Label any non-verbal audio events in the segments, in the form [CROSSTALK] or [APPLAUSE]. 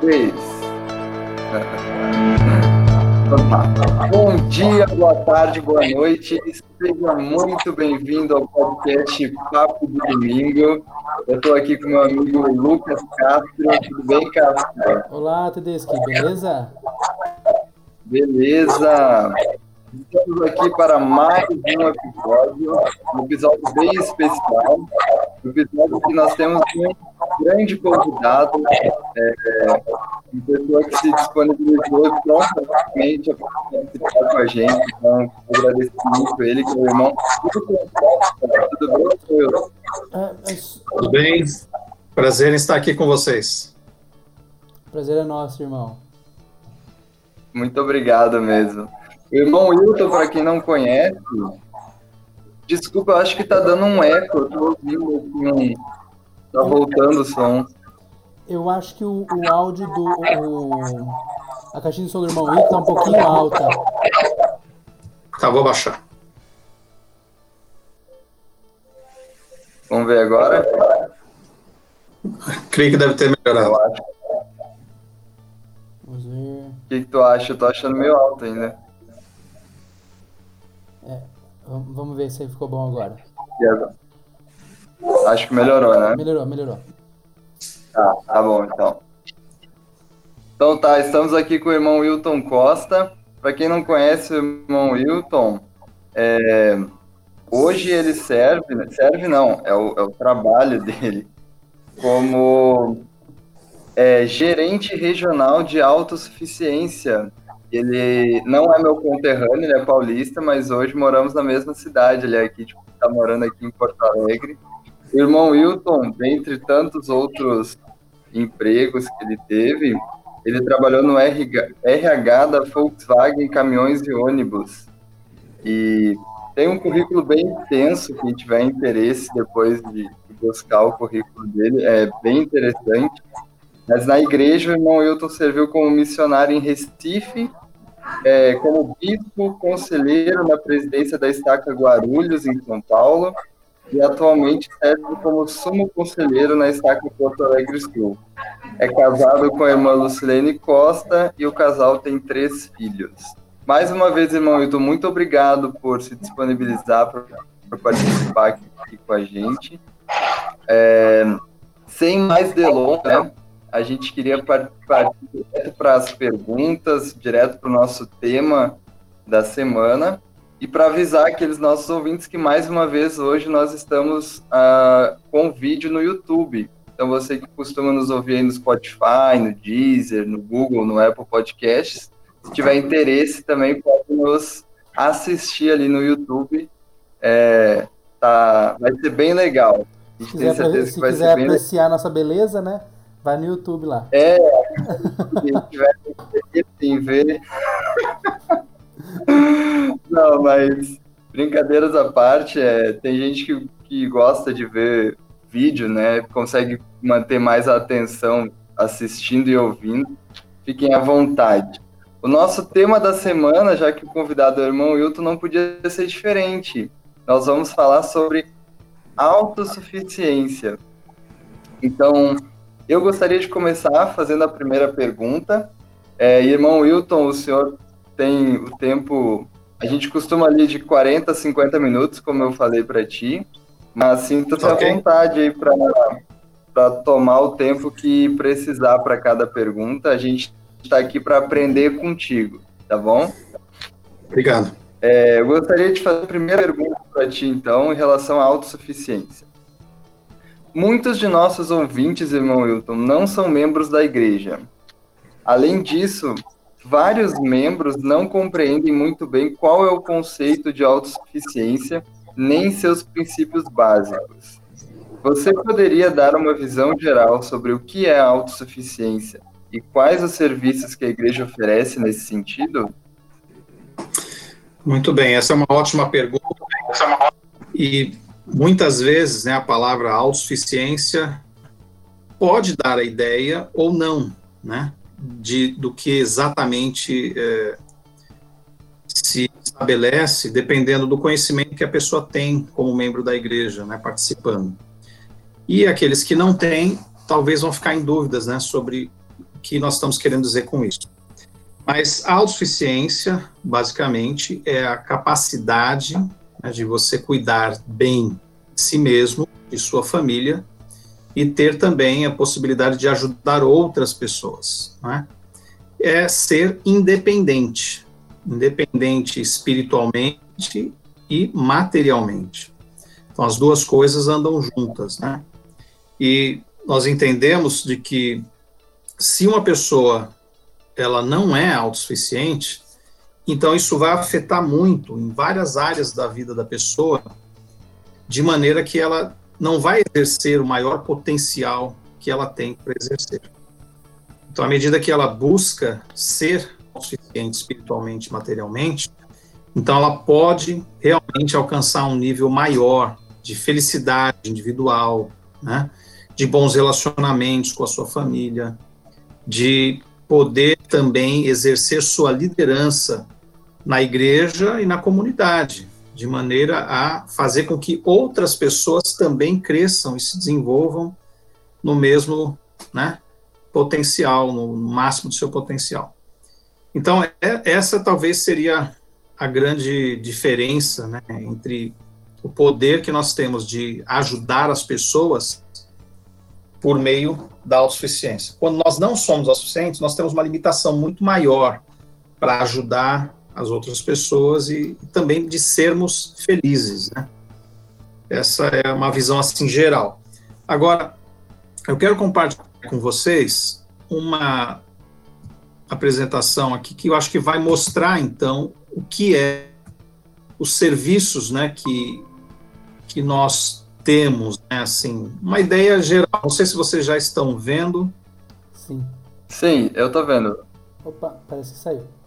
Três. Bom dia, boa tarde, boa noite. Seja muito bem-vindo ao podcast Papo do Domingo. Eu estou aqui com meu amigo Lucas Castro. Tudo bem, Castro? Olá, Tedeschi, beleza? Beleza. Estamos aqui para mais um episódio, um episódio bem especial, um episódio que nós temos um grande convidado, é, uma pessoa que se disponibilizou prontamente a participar com a gente, então agradeço muito ele, que é o irmão. Tudo bem? Tudo bem? Prazer em estar aqui com vocês. Prazer é nosso, irmão. Muito obrigado mesmo. O irmão Wilton, para quem não conhece, desculpa, eu acho que tá dando um eco, eu tô ouvindo assim, tá voltando o som. Eu acho que o, o áudio do. O, a caixinha de som do irmão Wilton tá um pouquinho alta. Tá, vou baixar. Vamos ver agora? Creio que deve ter melhorado. Vamos ver. O que, que tu acha? Eu tô achando meio alto ainda. É, vamos vamos ver se ficou bom agora. E agora? Acho que melhorou, né? Melhorou, melhorou. Tá, tá bom então. Então tá, estamos aqui com o irmão Wilton Costa. Para quem não conhece o irmão Wilton, é, hoje ele serve, serve não, é o, é o trabalho [LAUGHS] dele como é, gerente regional de autossuficiência. Ele não é meu conterrâneo, ele é paulista, mas hoje moramos na mesma cidade. Ele é aqui, tipo, tá morando aqui em Porto Alegre. O irmão Wilton, dentre tantos outros empregos que ele teve, ele trabalhou no RH, da Volkswagen Caminhões e Ônibus. E tem um currículo bem intenso, quem tiver interesse depois de, de buscar o currículo dele, é bem interessante. Mas na igreja, o irmão Wilton serviu como missionário em Recife, é, como bispo conselheiro na presidência da Estaca Guarulhos, em São Paulo, e atualmente serve como sumo conselheiro na Estaca Porto Alegre Sul. É casado com a irmã Lucilene Costa e o casal tem três filhos. Mais uma vez, irmão Wilton, muito obrigado por se disponibilizar para participar aqui com a gente. É, sem mais delongas, né, a gente queria partir direto para as perguntas, direto para o nosso tema da semana, e para avisar aqueles nossos ouvintes que, mais uma vez, hoje nós estamos uh, com vídeo no YouTube. Então, você que costuma nos ouvir aí no Spotify, no Deezer, no Google, no Apple Podcasts, se tiver interesse também pode nos assistir ali no YouTube. É, tá, vai ser bem legal. A gente Se tem quiser, certeza se que vai quiser ser bem legal. apreciar nossa beleza, né? Vai no YouTube lá. É, [LAUGHS] quem tiver interesse em ver. [LAUGHS] [LAUGHS] Não, mas brincadeiras à parte, é, tem gente que, que gosta de ver vídeo, né? Consegue manter mais a atenção assistindo e ouvindo. Fiquem à vontade. O nosso tema da semana, já que o convidado é o irmão Wilton, não podia ser diferente. Nós vamos falar sobre autossuficiência. Então, eu gostaria de começar fazendo a primeira pergunta. É, irmão Wilton, o senhor tem o tempo. A gente costuma ali de 40 a 50 minutos, como eu falei para ti, mas sinta-se Ok. à vontade aí para tomar o tempo que precisar para cada pergunta. A gente está aqui para aprender contigo, tá bom? Obrigado. É, eu gostaria de fazer a primeira pergunta para ti, então, em relação à autossuficiência. Muitos de nossos ouvintes, irmão Wilton, não são membros da igreja. Além disso, vários membros não compreendem muito bem qual é o conceito de autossuficiência, nem seus princípios básicos. Você poderia dar uma visão geral sobre o que é autossuficiência e quais os serviços que a igreja oferece nesse sentido? Muito bem, essa é uma ótima pergunta. E muitas vezes né, a palavra autossuficiência pode dar a ideia ou não né, de, do que exatamente é, se estabelece, dependendo do conhecimento que a pessoa tem como membro da igreja, né, participando. E aqueles que não têm, talvez vão ficar em dúvidas né, sobre o que nós estamos querendo dizer com isso. Mas a autossuficiência, basicamente, é a capacidade né, de você cuidar bem de si mesmo, de sua família, e ter também a possibilidade de ajudar outras pessoas. Né? É ser independente, independente espiritualmente e materialmente. Então, as duas coisas andam juntas, né? E nós entendemos de que se uma pessoa ela não é autossuficiente, então isso vai afetar muito em várias áreas da vida da pessoa, de maneira que ela não vai exercer o maior potencial que ela tem para exercer. Então, à medida que ela busca ser suficiente espiritualmente, materialmente, então ela pode realmente alcançar um nível maior de felicidade individual, né? de bons relacionamentos com a sua família, de poder também exercer sua liderança na igreja e na comunidade, de maneira a fazer com que outras pessoas também cresçam e se desenvolvam no mesmo né, potencial, no máximo do seu potencial. Então, é, essa talvez seria a grande diferença né, entre o poder que nós temos de ajudar as pessoas por meio da autossuficiência. Quando nós não somos autossuficientes, nós temos uma limitação muito maior para ajudar as outras pessoas e, e também de sermos felizes, né? Essa é uma visão assim geral. Agora, eu quero compartilhar com vocês uma apresentação aqui que eu acho que vai mostrar então o que é os serviços, né, que que nós temos, né, assim, uma ideia geral. Não sei se vocês já estão vendo. Sim. Sim, eu tô vendo. Opa, parece que saiu.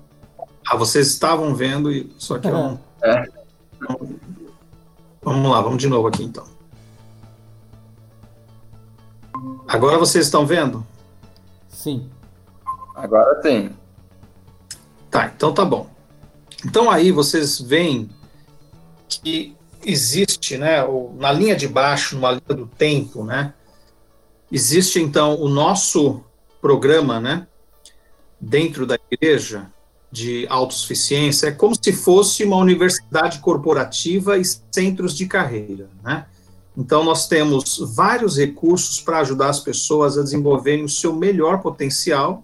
Ah, vocês estavam vendo, só que eu não... É. Vamos lá, vamos de novo aqui então. Agora vocês estão vendo? Sim. Agora sim. Tá, então tá bom. Então aí vocês veem que existe, né, na linha de baixo, numa linha do tempo, né, existe então o nosso programa, né, dentro da igreja de autossuficiência, é como se fosse uma universidade corporativa e centros de carreira, né. Então nós temos vários recursos para ajudar as pessoas a desenvolverem o seu melhor potencial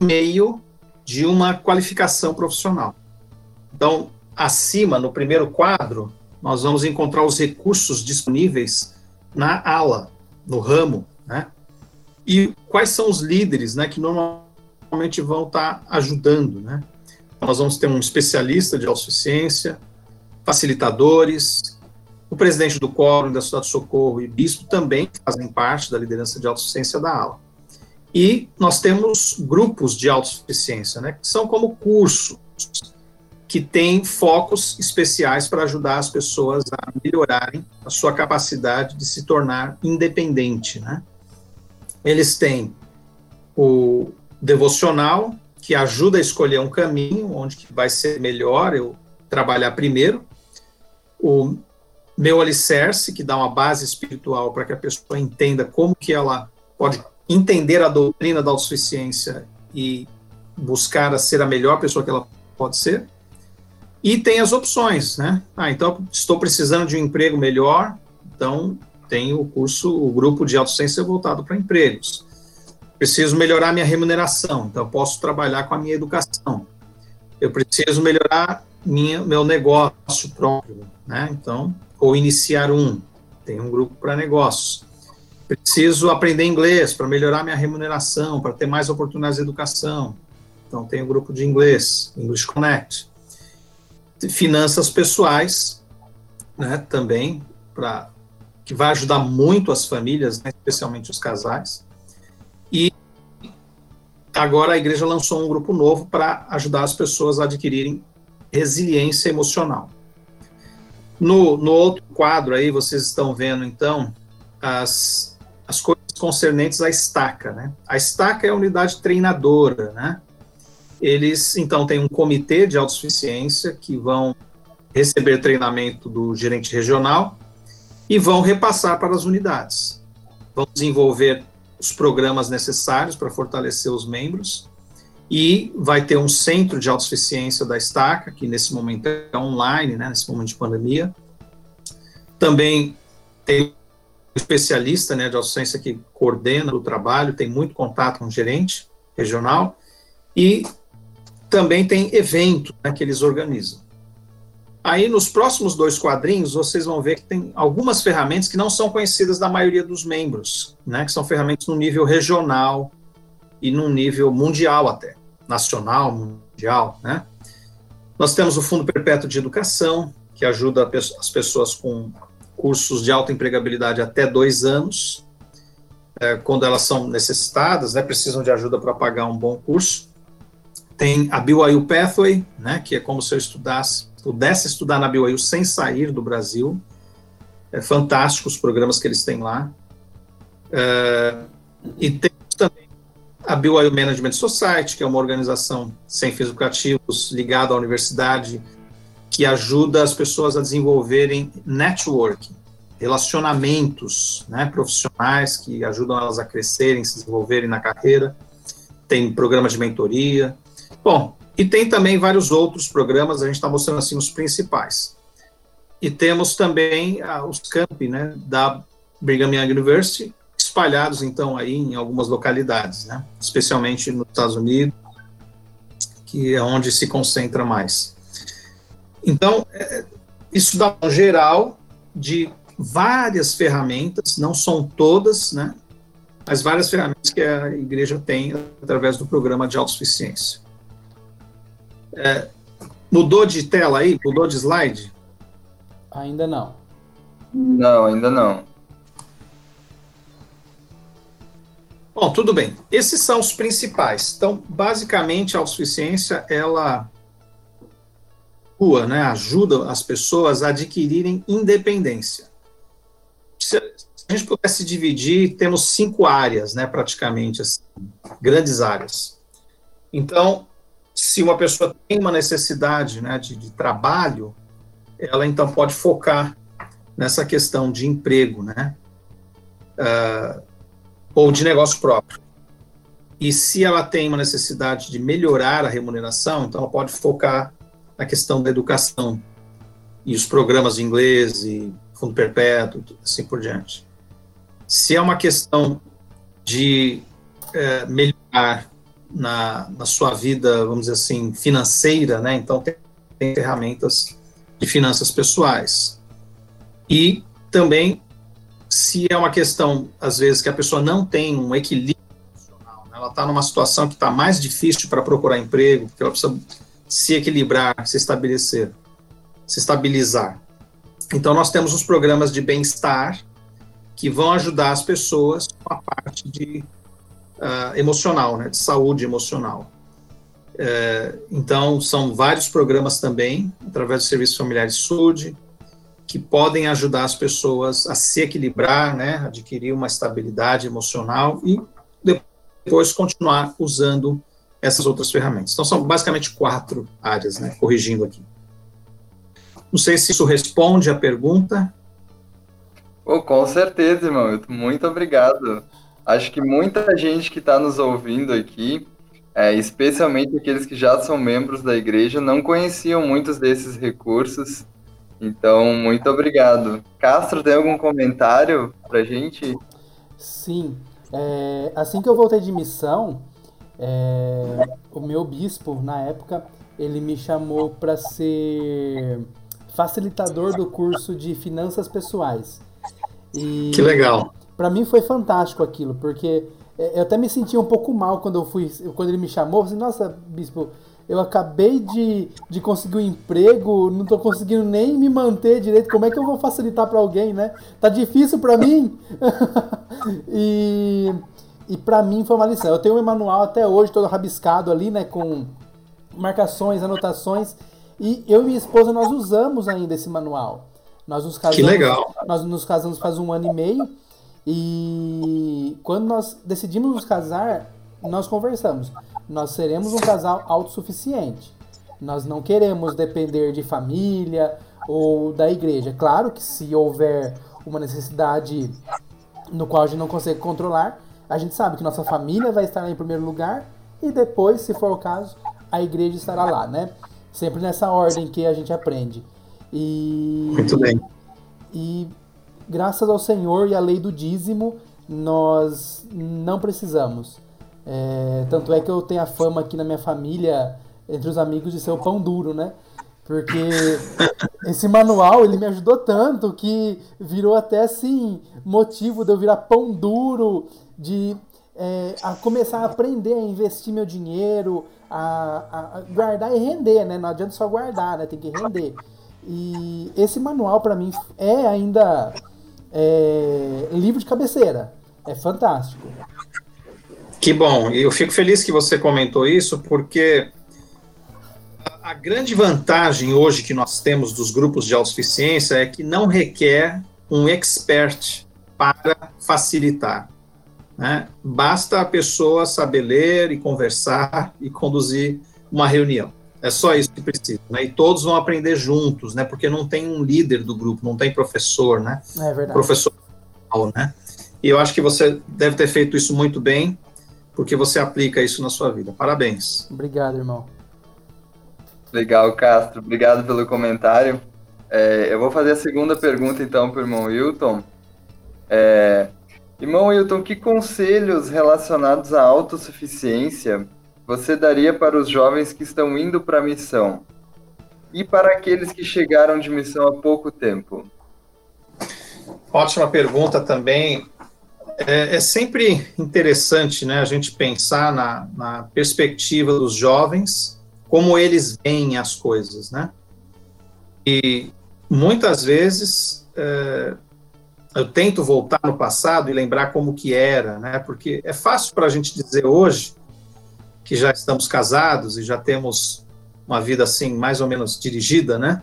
meio de uma qualificação profissional. Então, acima, no primeiro quadro, nós vamos encontrar os recursos disponíveis na ala, no ramo, né? E quais são os líderes, né, que normalmente vão estar ajudando, né? Nós vamos ter um especialista de autossuficiência, facilitadores, o presidente do quórum da Cidade de Socorro e bispo também fazem parte da liderança de autossuficiência da ala. E nós temos grupos de autossuficiência, né, que são como cursos, que tem focos especiais para ajudar as pessoas a melhorarem a sua capacidade de se tornar independente, né? Eles têm o devocional, que ajuda a escolher um caminho onde que vai ser melhor eu trabalhar primeiro, o meu alicerce, que dá uma base espiritual para que a pessoa entenda como que ela pode entender a doutrina da autossuficiência e buscar a ser a melhor pessoa que ela pode ser, e tem as opções, né? Ah, então estou precisando de um emprego melhor, então tem o curso, o grupo de autociência voltado para empregos. Preciso melhorar minha remuneração, então posso trabalhar com a minha educação. Eu preciso melhorar minha, meu negócio próprio, né? Então, ou iniciar um, tem um grupo para negócios. Preciso aprender inglês para melhorar minha remuneração, para ter mais oportunidades de educação. Então, tem um grupo de inglês, English Connect finanças pessoais, né, também, para que vai ajudar muito as famílias, né, especialmente os casais. Agora a igreja lançou um grupo novo para ajudar as pessoas a adquirirem resiliência emocional. No, no outro quadro aí, vocês estão vendo, então, as, as coisas concernentes à estaca, né? A estaca é a unidade treinadora, né? Eles, então, têm um comitê de autossuficiência que vão receber treinamento do gerente regional e vão repassar para as unidades. Vão desenvolver os programas necessários para fortalecer os membros e vai ter um centro de autossuficiência da Estaca, que nesse momento é online, né, nesse momento de pandemia. Também tem um especialista né, de autossuficiência que coordena o trabalho, tem muito contato com o gerente regional, e também tem eventos né, que eles organizam. Aí, nos próximos dois quadrinhos, vocês vão ver que tem algumas ferramentas que não são conhecidas da maioria dos membros, né, que são ferramentas no nível regional e no nível mundial até, nacional, mundial, né. Nós temos o Fundo Perpétuo de Educação, que ajuda as pessoas com cursos de alta empregabilidade até dois anos, é, quando elas são necessitadas, né, precisam de ajuda para pagar um bom curso. Tem a BYU Pathway, né, que é como se eu estudasse pudesse estudar na BYU sem sair do Brasil. É fantástico os programas que eles têm lá. É, e tem também a BYU Management Society, que é uma organização sem fins lucrativos ligada à universidade, que ajuda as pessoas a desenvolverem networking, relacionamentos né, profissionais que ajudam elas a crescerem, se desenvolverem na carreira. Tem programa de mentoria. Bom, e tem também vários outros programas, a gente está mostrando assim os principais. E temos também ah, os campi né, da Brigham Young University, espalhados então aí em algumas localidades, né, especialmente nos Estados Unidos, que é onde se concentra mais. Então, é, isso dá um geral de várias ferramentas, não são todas, né, mas várias ferramentas que a igreja tem através do programa de autossuficiência. É, mudou de tela aí? Mudou de slide? Ainda não. Não, ainda não. Bom, tudo bem. Esses são os principais. Então, basicamente, a autossuficiência, ela né, ajuda as pessoas a adquirirem independência. Se a gente pudesse dividir, temos cinco áreas, né, praticamente, assim, grandes áreas. Então, se uma pessoa tem uma necessidade né, de, de, trabalho, ela então pode focar nessa questão de emprego, né? Uh, ou de negócio próprio. E se ela tem uma necessidade de melhorar a remuneração, então ela pode focar na questão da educação e os programas de inglês e fundo perpétuo, assim por diante. Se é uma questão de é, melhorar na, na sua vida, vamos dizer assim, financeira, né? Então tem, tem ferramentas de finanças pessoais. E também, se é uma questão, às vezes, que a pessoa não tem um equilíbrio emocional, né? ela está numa situação que está mais difícil para procurar emprego, porque ela precisa se equilibrar, se estabelecer, se estabilizar. Então, nós temos os programas de bem-estar que vão ajudar as pessoas com a parte de uh, emocional, né, de saúde emocional. É, então, são vários programas também, através do Serviço Familiar Saúde, que podem ajudar as pessoas a se equilibrar, né, adquirir uma estabilidade emocional e depois continuar usando essas outras ferramentas. Então, são basicamente quatro áreas, né, corrigindo aqui. Não sei se isso responde a pergunta. Oh, com certeza, irmão. Muito obrigado. Acho que muita gente que está nos ouvindo aqui, é, especialmente aqueles que já são membros da igreja, não conheciam muitos desses recursos. Então, muito obrigado. Castro, tem algum comentário para gente? Sim. É, assim que eu voltei de missão, é, o meu bispo, na época, ele me chamou para ser facilitador do curso de finanças pessoais. E, que legal para mim foi fantástico aquilo, porque é, eu até me senti um pouco mal quando eu fui, quando ele me chamou, assim, nossa, bispo, eu acabei de, de conseguir um emprego, não estou conseguindo nem me manter direito, como é que eu vou facilitar para alguém, né? Tá difícil para mim. [LAUGHS] e e para mim foi uma lição. Eu tenho um manual até hoje todo rabiscado ali, né, com marcações, anotações, e eu e minha esposa nós usamos ainda esse manual. Nós nos casamos, que legal. Nós nos casamos faz um ano e meio e quando nós decidimos nos casar, nós conversamos. Nós seremos um casal autossuficiente. Nós não queremos depender de família ou da igreja. Claro que se houver uma necessidade no qual a gente não consegue controlar, A gente sabe que nossa família vai estar lá em primeiro lugar e depois, se for o caso, a igreja estará lá, né? Sempre nessa ordem que a gente aprende. E, Muito bem. E graças ao Senhor e à lei do dízimo, nós não precisamos. É, tanto é que eu tenho a fama aqui na minha família, entre os amigos, de ser o pão duro, né? Porque [LAUGHS] esse manual ele me ajudou tanto que virou até assim motivo de eu virar pão duro, de é, a começar a aprender a investir meu dinheiro, a, a, guardar e render, né? Não adianta só guardar, né? Tem que render. E esse manual para mim é ainda é, livro de cabeceira. É fantástico. Que bom. Eu fico feliz que você comentou isso, porque a, a grande vantagem hoje que nós temos dos grupos de autossuficiência é que não requer um expert para facilitar. Né? Basta a pessoa saber ler e conversar e conduzir uma reunião. É só isso que precisa, né? E todos vão aprender juntos, né? Porque não tem um líder do grupo, não tem professor, né? É verdade. Professor, né? E eu acho que você deve ter feito isso muito bem, porque você aplica isso na sua vida. Parabéns. Obrigado, irmão. Legal, Castro. Obrigado pelo comentário. É, eu vou fazer a segunda pergunta, então, para o irmão Wilton. É, irmão Wilton, que conselhos relacionados à autossuficiência você daria para os jovens que estão indo para a missão? E para aqueles que chegaram de missão há pouco tempo? Ótima pergunta também. É, é sempre interessante né, a gente pensar na, na, perspectiva dos jovens, como eles veem as coisas, né? E muitas vezes é, eu tento voltar no passado e lembrar como que era, né? Porque é fácil para a gente dizer hoje que já estamos casados e já temos uma vida assim mais ou menos dirigida, né?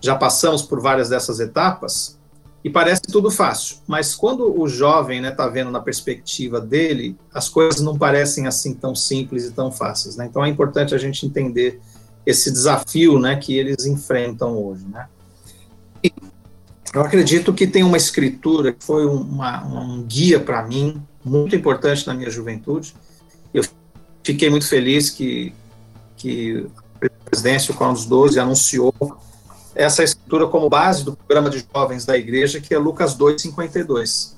Já passamos por várias dessas etapas e parece tudo fácil, mas quando o jovem está né, tá vendo na perspectiva dele, as coisas não parecem assim tão simples e tão fáceis, né? Então é importante a gente entender esse desafio, né, que eles enfrentam hoje, né? E eu acredito que tem uma escritura que foi uma, um guia para mim muito importante na minha juventude. Eu fiquei muito feliz que, que a presidência, o Córdão dos Doze, anunciou essa escritura como base do programa de jovens da igreja, que é Lucas 2,52.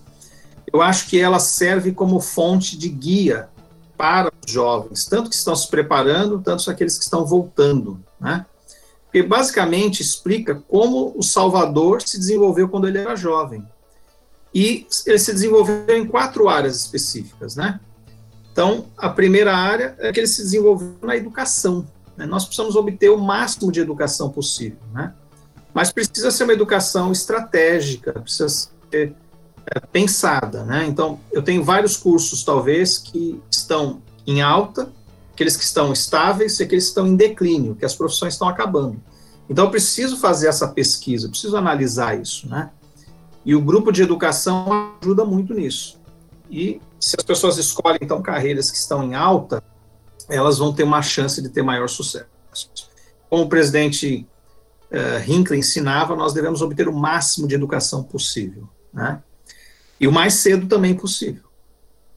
Eu acho que ela serve como fonte de guia para os jovens, tanto que estão se preparando, tanto aqueles que estão voltando, né? Porque basicamente explica como o Salvador se desenvolveu quando ele era jovem. E ele se desenvolveu em quatro áreas específicas, né? Então, a primeira área é que ele se desenvolveu na educação. Né? Nós precisamos obter o máximo de educação possível, né? Mas precisa ser uma educação estratégica, precisa ser é, pensada, né? Então, eu tenho vários cursos, talvez, que estão em alta, aqueles que estão estáveis e aqueles que estão em declínio, que as profissões estão acabando. Então, eu preciso fazer essa pesquisa, preciso analisar isso, né? E o grupo de educação ajuda muito nisso. E se as pessoas escolhem, então, carreiras que estão em alta, elas vão ter uma chance de ter maior sucesso. Como o presidente uh, Hinckley ensinava, nós devemos obter o máximo de educação possível, né? E o mais cedo também possível.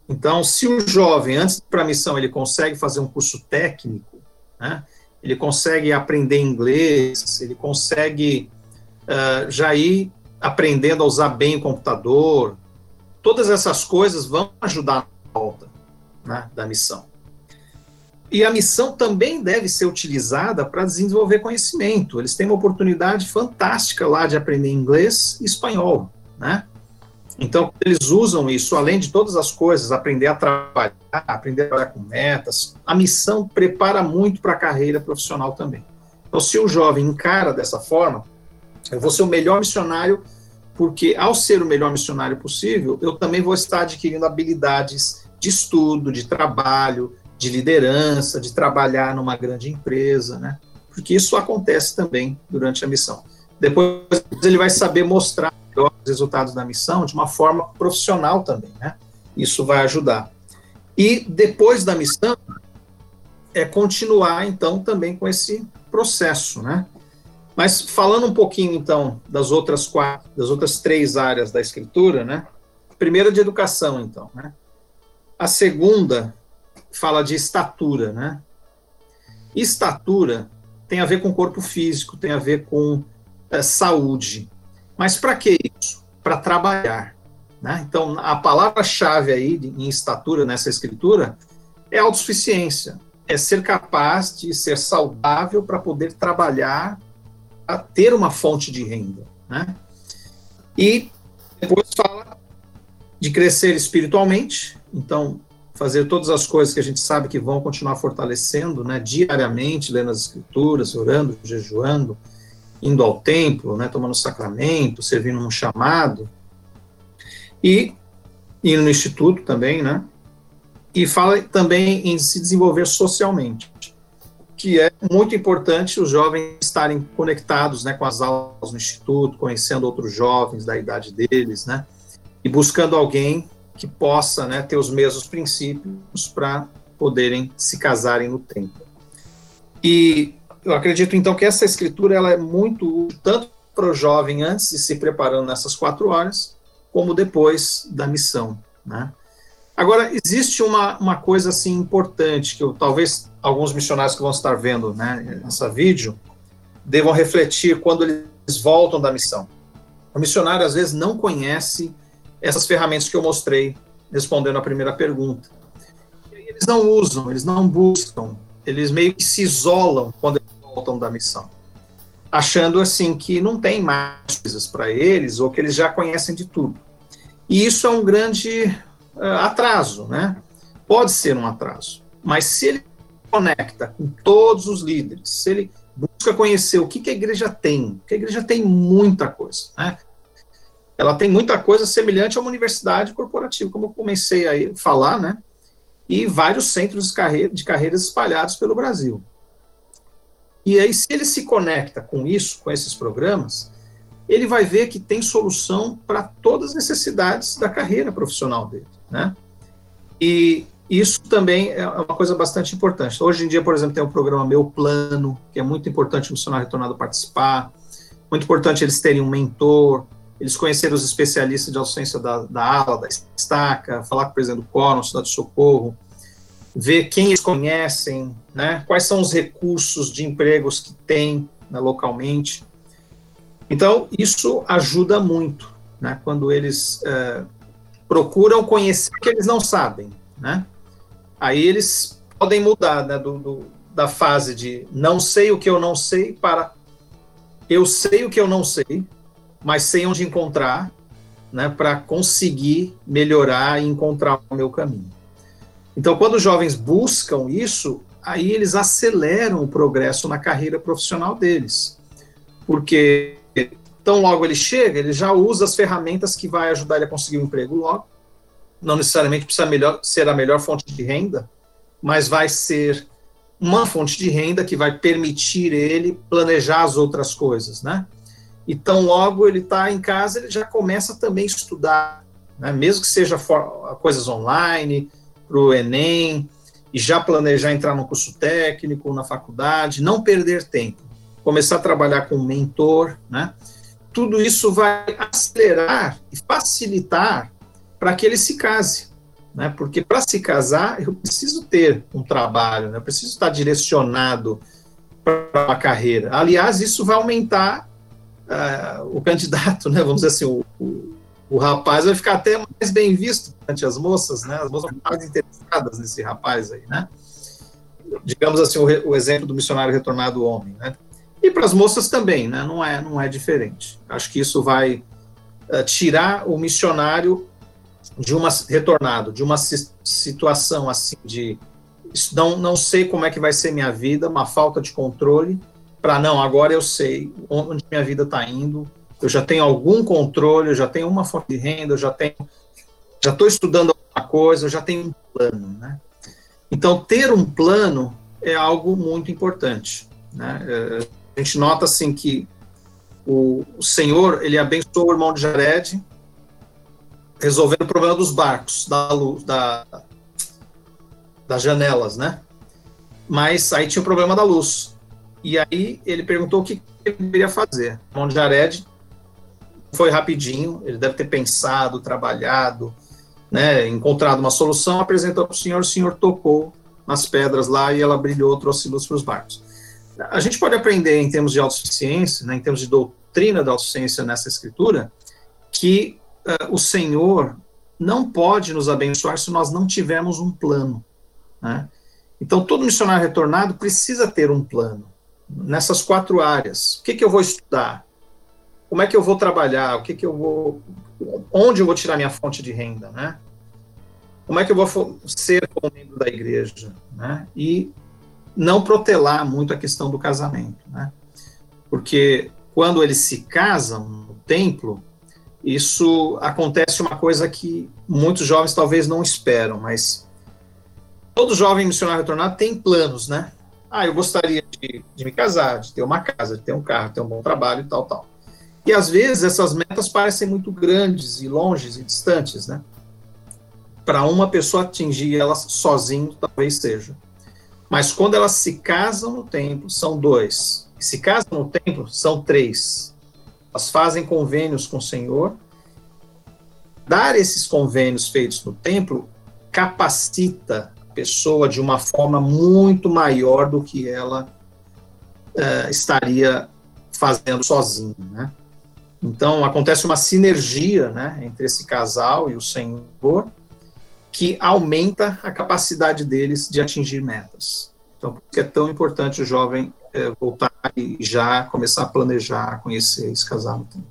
Então, se o jovem, antes para a missão, ele consegue fazer um curso técnico, né? Ele consegue aprender inglês, ele consegue uh, já ir aprendendo a usar bem o computador, todas essas coisas vão ajudar na volta né, da missão. E a missão também deve ser utilizada para desenvolver conhecimento. Eles têm uma oportunidade fantástica lá de aprender inglês e espanhol, né? Então, eles usam isso, além de todas as coisas, aprender a trabalhar, aprender a trabalhar com metas. A missão prepara muito para a carreira profissional também. Então, se o jovem encara dessa forma, eu vou ser o melhor missionário porque ao ser o melhor missionário possível, eu também vou estar adquirindo habilidades de estudo, de trabalho, de liderança, de trabalhar numa grande empresa, né? Porque isso acontece também durante a missão. Depois ele vai saber mostrar os resultados da missão de uma forma profissional também, né? Isso vai ajudar. E depois da missão é continuar então também com esse processo, né? Mas falando um pouquinho então das outras quatro, das outras três áreas da escritura, né? Primeira de educação, então, né? A segunda fala de estatura, né? Estatura tem a ver com corpo físico, tem a ver com é, saúde. Mas para que isso? Para trabalhar. Né? Então, a palavra-chave aí em estatura nessa escritura é autossuficiência. É ser capaz de ser saudável para poder trabalhar, a ter uma fonte de renda. Né? E depois fala de crescer espiritualmente. Então, fazer todas as coisas que a gente sabe que vão continuar fortalecendo, né, diariamente, lendo as escrituras, orando, jejuando, indo ao templo, né, tomando sacramento, servindo um chamado, e indo no instituto também, né, e fala também em se desenvolver socialmente, que é muito importante os jovens estarem conectados, né, com as aulas no instituto, conhecendo outros jovens da idade deles, né, e buscando alguém que possa né, ter os mesmos princípios para poderem se casarem no templo. E eu acredito então que essa escritura ela é muito útil tanto para o jovem antes de se preparando nessas quatro horas, como depois da missão. Né? Agora, existe uma, uma coisa assim importante que eu, talvez alguns missionários que vão estar vendo né, essa vídeo devam refletir quando eles voltam da missão. O missionário às vezes não conhece essas ferramentas que eu mostrei respondendo a primeira pergunta. Eles não usam, eles não buscam, eles meio que se isolam quando eles voltam da missão, achando assim que não tem mais coisas para eles ou que eles já conhecem de tudo. E isso é um grande atraso, né? Pode ser um atraso, mas se ele conecta com todos os líderes, se ele busca conhecer o que, que a igreja tem, porque a igreja tem muita coisa, né? ela tem muita coisa semelhante a uma universidade corporativa, como eu comecei a falar, né? E vários centros de, carreira, de carreiras espalhados pelo Brasil. E aí, se ele se conecta com isso, com esses programas, ele vai ver que tem solução para todas as necessidades da carreira profissional dele, né? E isso também é uma coisa bastante importante. Hoje em dia, por exemplo, tem o programa Meu Plano, que é muito importante o funcionário retornado participar, muito importante eles terem um mentor, eles conheceram os especialistas de ausência da, da ala, da estaca, falar com o presidente do Quórum, cidade de socorro, ver quem eles conhecem, né, quais são os recursos de empregos que tem né, localmente. Então, isso ajuda muito, né, quando eles é, procuram conhecer o que eles não sabem, né? Aí eles podem mudar né, do, do, da fase de não sei o que eu não sei para eu sei o que eu não sei, mas sei onde encontrar, né, para conseguir melhorar e encontrar o meu caminho. Então, quando os jovens buscam isso, aí eles aceleram o progresso na carreira profissional deles, porque tão logo ele chega, ele já usa as ferramentas que vai ajudar ele a conseguir um emprego logo. Não necessariamente precisa melhor, ser a melhor fonte de renda, mas vai ser uma fonte de renda que vai permitir ele planejar as outras coisas, né? E tão logo ele está em casa, ele já começa também a estudar, né? mesmo que seja for, coisas online, para o Enem, e já planejar entrar no curso técnico, na faculdade, não perder tempo, começar a trabalhar com um mentor, né? Tudo isso vai acelerar e facilitar para que ele se case, né? Porque para se casar eu preciso ter um trabalho, né? Eu preciso estar direcionado para uma carreira. Aliás, isso vai aumentar uh, o candidato, né, vamos dizer assim, o, o, o, rapaz vai ficar até mais bem visto ante as moças, né, as moças mais interessadas nesse rapaz aí, né, digamos assim, o, o exemplo do missionário retornado homem, né, e para as moças também, né, não é, não é diferente. Acho que isso vai uh, tirar o missionário de uma retornado, de uma situação assim de não, não sei como é que vai ser minha vida, uma falta de controle, para não, agora eu sei onde minha vida está indo, eu já tenho algum controle, eu já tenho uma fonte de renda, eu já tenho, já estou estudando alguma coisa, eu já tenho um plano, né? Então, ter um plano é algo muito importante, né? É, a gente nota, assim, que o, o Senhor, ele abençoou o irmão de Jared, resolvendo o problema dos barcos, da luz, da, das janelas, né? Mas aí tinha o problema da luz. E aí ele perguntou o que ele deveria fazer. O irmão de Jared foi rapidinho, ele deve ter pensado, trabalhado, né, encontrado uma solução, apresentou para o senhor, o senhor tocou nas pedras lá e ela brilhou, trouxe luz para os barcos. A gente pode aprender em termos de autossuficiência, né, em termos de doutrina da autossuficiência nessa escritura, que uh, o Senhor não pode nos abençoar se nós não tivermos um plano. Né? Então, todo missionário retornado precisa ter um plano nessas quatro áreas. O que, que eu vou estudar? Como é que eu vou trabalhar? O que, que eu vou. Onde eu vou tirar minha fonte de renda? Né? Como é que eu vou ser como membro da igreja? Né? E não protelar muito a questão do casamento. Né? Porque quando eles se casam no templo, isso acontece uma coisa que muitos jovens talvez não esperam, mas todo jovem missionário retornado tem planos, né? Ah, eu gostaria de, de, me casar, de ter uma casa, de ter um carro, de ter um bom trabalho e tal, tal. E às vezes essas metas parecem muito grandes e longes e distantes, né? Para uma pessoa atingir elas sozinho, talvez seja. Mas quando elas se casam no templo, são dois. Se casam no templo, são três. Elas fazem convênios com o Senhor. Dar esses convênios feitos no templo capacita pessoa de uma forma muito maior do que ela uh, estaria fazendo sozinha, né? Então acontece uma sinergia, né, entre esse casal e o Senhor, que aumenta a capacidade deles de atingir metas. Então, por que é tão importante o jovem é, voltar e já começar a planejar, conhecer, se casar no tempo?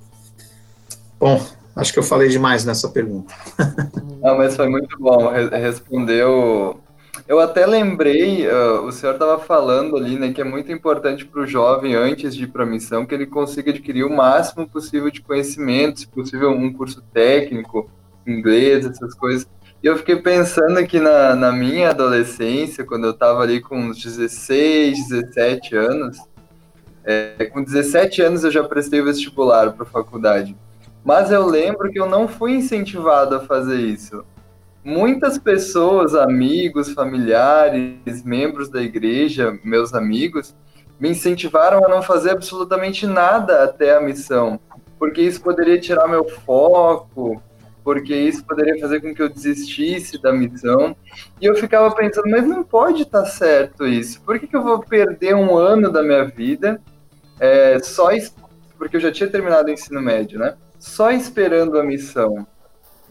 Bom, acho que eu falei demais nessa pergunta. [LAUGHS] Não, mas foi muito bom. Respondeu eu até lembrei, uh, o senhor estava falando ali, né, que é muito importante para o jovem, antes de ir para a missão, que ele consiga adquirir o máximo possível de conhecimento, se possível um curso técnico, inglês, essas coisas. E eu fiquei pensando aqui na, na minha adolescência, quando eu estava ali com uns 16, 17 anos. É, com 17 anos eu já prestei vestibular para faculdade. Mas eu lembro que eu não fui incentivado a fazer isso muitas pessoas, amigos, familiares, membros da igreja, meus amigos, me incentivaram a não fazer absolutamente nada até a missão, porque isso poderia tirar meu foco, porque isso poderia fazer com que eu desistisse da missão. E eu ficava pensando, mas não pode estar certo isso. Por que, que eu vou perder um ano da minha vida é, só porque eu já tinha terminado o ensino médio, né? Só esperando a missão.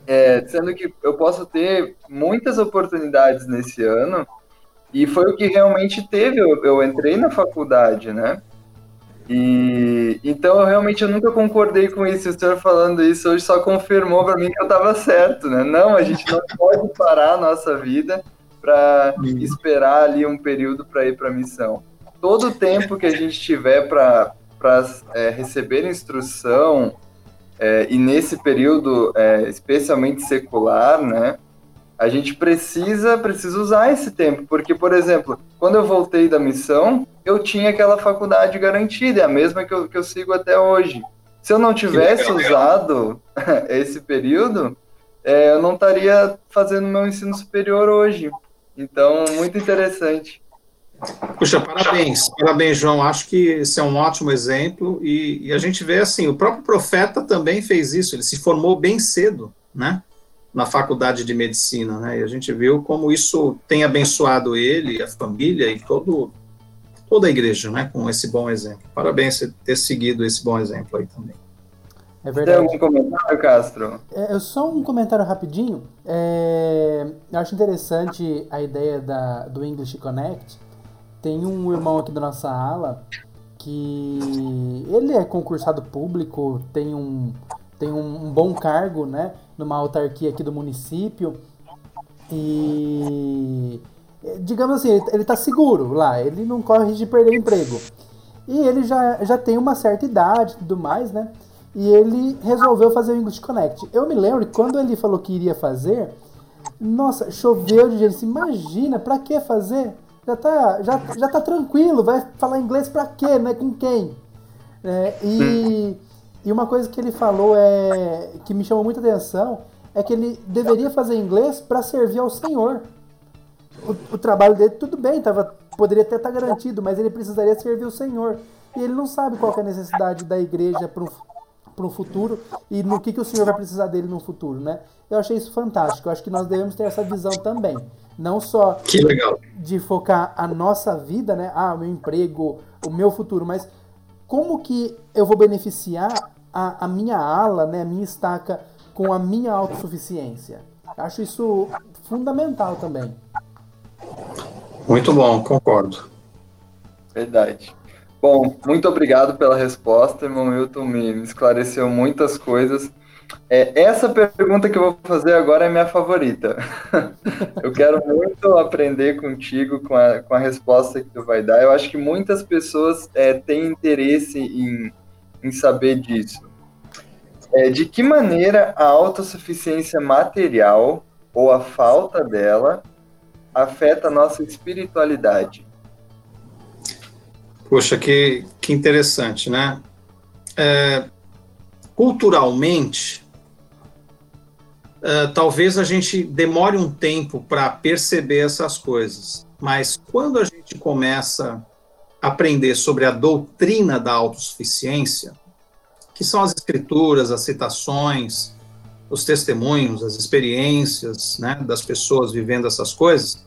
É, sendo que eu posso ter muitas oportunidades nesse ano, e foi o que realmente teve. Eu, eu entrei na faculdade, né? E então eu realmente eu nunca concordei com isso. O senhor falando isso hoje só confirmou para mim que eu estava certo, né? Não, a gente não pode parar a nossa vida para esperar ali um período para ir para a missão. Todo o tempo que a gente tiver para é, receber instrução, é, e nesse período, é, especialmente secular, né, a gente precisa, precisa usar esse tempo, porque, por exemplo, quando eu voltei da missão, eu tinha aquela faculdade garantida, é a mesma que eu, que eu sigo até hoje. Se eu não tivesse usado [LAUGHS] esse período, é, eu não estaria fazendo meu ensino superior hoje. Então, muito interessante. Puxa, parabéns, parabéns, João. Acho que esse é um ótimo exemplo e, e, a gente vê assim, o próprio profeta também fez isso. Ele se formou bem cedo, né, na faculdade de medicina, né? E a gente viu como isso tem abençoado ele, a família e todo toda a igreja, né, com esse bom exemplo. Parabéns por ter seguido esse bom exemplo aí também. É verdade. Tem algum comentário, Castro? É, só um comentário rapidinho. É, eu acho interessante a ideia da, do English Connect tem um irmão aqui da nossa ala que ele é concursado público, tem um, tem um, um bom cargo, né, numa autarquia aqui do município e digamos assim, ele está seguro lá, ele não corre de perder emprego. E ele já, já tem uma certa idade e tudo mais, né? E ele resolveu fazer o English Connect. Eu me lembro que quando ele falou que iria fazer, nossa, choveu de gente. Imagina, pra que fazer? já tá, já, já tá tranquilo, vai falar inglês pra quê, né? Com quem? É, e, e uma coisa que ele falou é que me chamou muita atenção é que ele deveria fazer inglês para servir ao Senhor. O, o, trabalho dele, tudo bem, tava, poderia até estar tá garantido, mas ele precisaria servir o Senhor. E ele não sabe qual é a necessidade da igreja para o futuro e no que, que o Senhor vai precisar dele no futuro, né? Eu achei isso fantástico. Eu acho que nós devemos ter essa visão também. Não só de focar a nossa vida, né? Ah, o meu emprego, o meu futuro, mas como que eu vou beneficiar a, a minha ala, né, a minha estaca com a minha autossuficiência? Acho isso fundamental também. Muito bom, concordo. Verdade. Bom, muito obrigado pela resposta, irmão Milton, me, me esclareceu muitas coisas. É, essa pergunta que eu vou fazer agora é minha favorita. [LAUGHS] eu quero muito aprender contigo com a, com a resposta que tu vai dar. Eu acho que muitas pessoas é, têm interesse em, em saber disso. É, de que maneira a autossuficiência material ou a falta dela afeta a nossa espiritualidade? Poxa, que, que interessante, né? É, culturalmente, é, talvez a gente demore um tempo para perceber essas coisas, mas quando a gente começa a aprender sobre a doutrina da autossuficiência, que são as escrituras, as citações, os testemunhos, as experiências né, das pessoas vivendo essas coisas,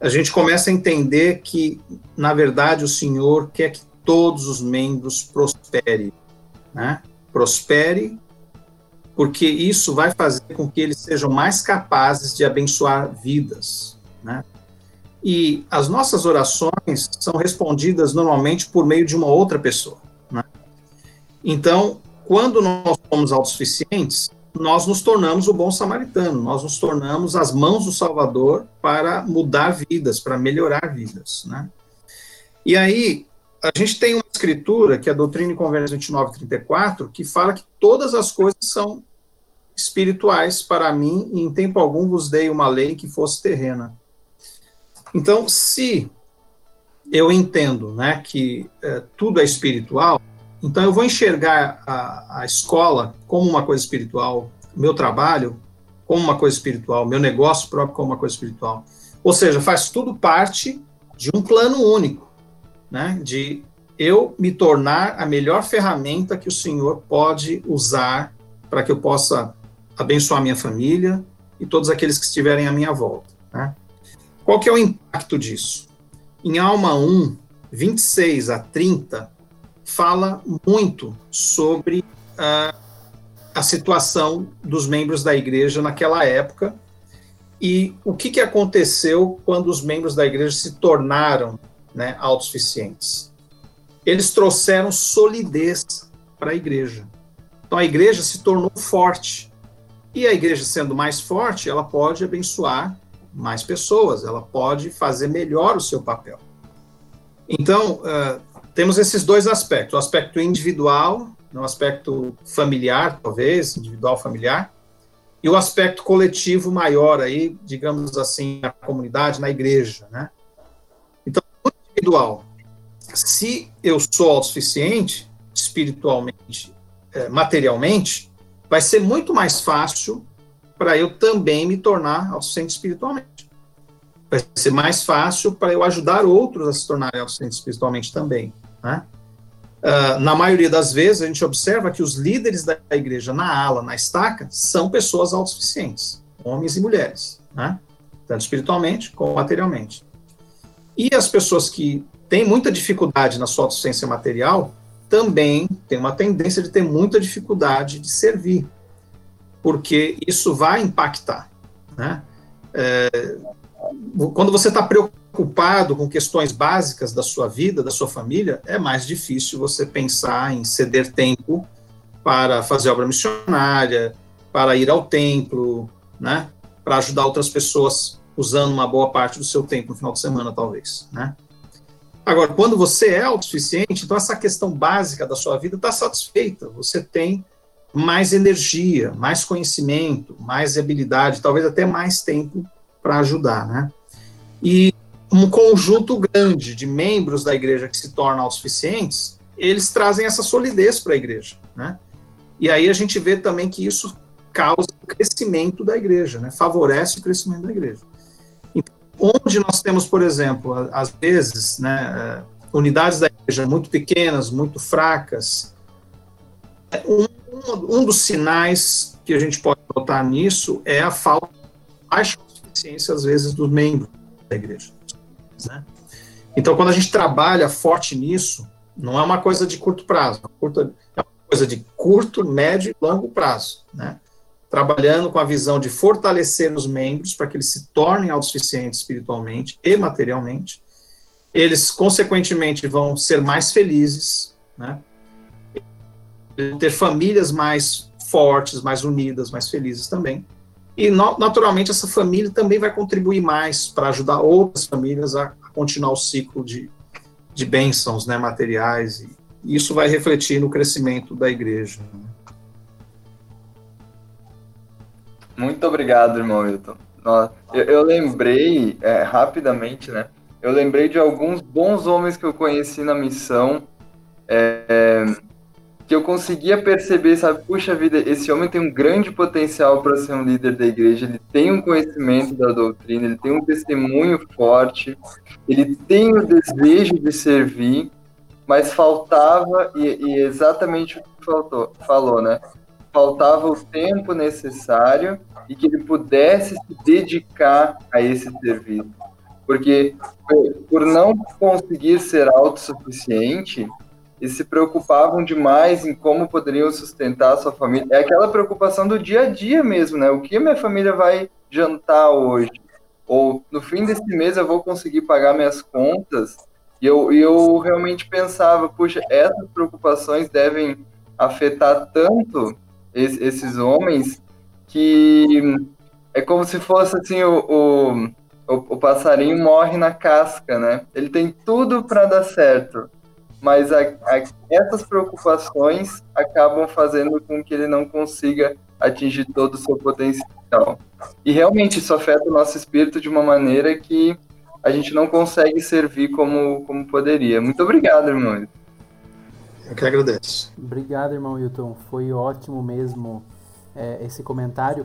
a gente começa a entender que, na verdade, o Senhor quer que todos os membros prosperem, né? Prospere, porque isso vai fazer com que eles sejam mais capazes de abençoar vidas, né? E as nossas orações são respondidas normalmente por meio de uma outra pessoa, né? Então, quando nós somos autossuficientes, nós nos tornamos o bom samaritano, nós nos tornamos as mãos do Salvador para mudar vidas, para melhorar vidas, né? E aí, a gente tem uma escritura, que é a Doutrina e Convênios 29 34, que fala que todas as coisas são espirituais para mim, e em tempo algum vos dei uma lei que fosse terrena. Então, se eu entendo né, que é, tudo é espiritual, então, eu vou enxergar a, a escola como uma coisa espiritual, meu trabalho como uma coisa espiritual, meu negócio próprio como uma coisa espiritual. Ou seja, faz tudo parte de um plano único, né? De eu me tornar a melhor ferramenta que o Senhor pode usar para que eu possa abençoar minha família e todos aqueles que estiverem à minha volta. Né? Qual que é o impacto disso? Em Alma 1, 26 a 30, fala muito sobre uh, a situação dos membros da igreja naquela época e o que, que aconteceu quando os membros da igreja se tornaram né, autossuficientes. Eles trouxeram solidez para a igreja. Então a igreja se tornou forte. E a igreja sendo mais forte, ela pode abençoar mais pessoas, ela pode fazer melhor o seu papel. Então, uh, temos esses dois aspectos, o aspecto individual, o aspecto familiar, talvez, individual familiar, e o aspecto coletivo maior aí, digamos assim, na comunidade, na igreja, né? Então, individual, se eu sou autossuficiente, espiritualmente, materialmente, vai ser muito mais fácil para eu também me tornar autossuficiente espiritualmente. Vai ser mais fácil para eu ajudar outros a se tornarem autossuficientes espiritualmente também. Né? Uh, na maioria das vezes, a gente observa que os líderes da igreja na ala, na estaca, são pessoas autossuficientes, homens e mulheres, né? tanto espiritualmente como materialmente. E as pessoas que têm muita dificuldade na sua autossuficiência material também têm uma tendência de ter muita dificuldade de servir, porque isso vai impactar. Né? É, quando você está preocupado com questões básicas da sua vida, da sua família, é mais difícil você pensar em ceder tempo para fazer obra missionária, para ir ao templo, né? Para ajudar outras pessoas usando uma boa parte do seu tempo no final de semana, talvez, né? Agora, quando você é autossuficiente, então essa questão básica da sua vida está satisfeita. Você tem mais energia, mais conhecimento, mais habilidade, talvez até mais tempo para ajudar, né? E um conjunto grande de membros da igreja que se tornam autossuficientes, eles trazem essa solidez para a igreja, né? E aí a gente vê também que isso causa o crescimento da igreja, né? Favorece o crescimento da igreja. Onde nós temos, por exemplo, às vezes, né, unidades da igreja muito pequenas, muito fracas, um, um dos sinais que a gente pode notar nisso é a falta de baixa suficiência, às vezes, dos membros da igreja. Né? Então, quando a gente trabalha forte nisso, não é uma coisa de curto prazo, é uma coisa de curto, médio e longo prazo. Né? Trabalhando com a visão de fortalecer os membros para que eles se tornem autossuficientes espiritualmente e materialmente. Eles, consequentemente, vão ser mais felizes, né? ter famílias mais fortes, mais unidas, mais felizes também. E, naturalmente, essa família também vai contribuir mais para ajudar outras famílias a, continuar o ciclo de, de bênçãos né, materiais. E isso vai refletir no crescimento da igreja. Muito obrigado, irmão Milton. Eu, eu lembrei, é, rapidamente, né? Eu lembrei de alguns bons homens que eu conheci na missão. É, que eu conseguia perceber, sabe, puxa vida, esse homem tem um grande potencial para ser um líder da igreja, ele tem um conhecimento da doutrina, ele tem um testemunho forte, ele tem o desejo de servir, mas faltava, e, e exatamente o que faltou, falou, né? Faltava o tempo necessário e que ele pudesse se dedicar a esse serviço. Porque por não conseguir ser autossuficiente, e se preocupavam demais em como poderiam sustentar a sua família. É aquela preocupação do dia a dia mesmo, né? O que minha família vai jantar hoje? Ou no fim desse mês eu vou conseguir pagar minhas contas? E eu, eu realmente pensava, puxa, essas preocupações devem afetar tanto esses homens que é como se fosse assim o, o, o passarinho morre na casca, né? Ele tem tudo para dar certo, mas a, a, essas preocupações acabam fazendo com que ele não consiga atingir todo o seu potencial. E realmente isso afeta o nosso espírito de uma maneira que a gente não consegue servir como, como poderia. Muito obrigado, irmão. Eu que agradeço. Obrigado, irmão Hilton. Foi ótimo mesmo é, esse comentário.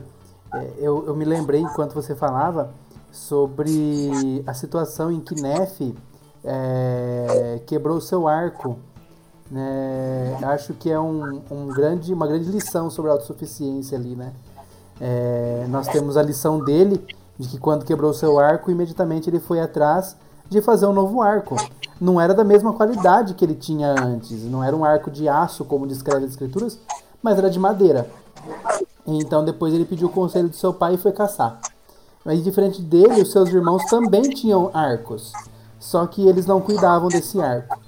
É, eu, eu me lembrei, enquanto você falava, sobre a situação em que Nefe é, quebrou seu arco. Né? Acho que é um, um, grande, uma grande lição sobre a autossuficiência ali, né? É, nós temos a lição dele de que quando quebrou seu arco, imediatamente ele foi atrás de fazer um novo arco. Não era da mesma qualidade que ele tinha antes, não era um arco de aço, como descreve as escrituras, mas era de madeira. Então depois ele pediu o conselho do seu pai e foi caçar. Mas diferente dele, os seus irmãos também tinham arcos só que eles não cuidavam desse arco.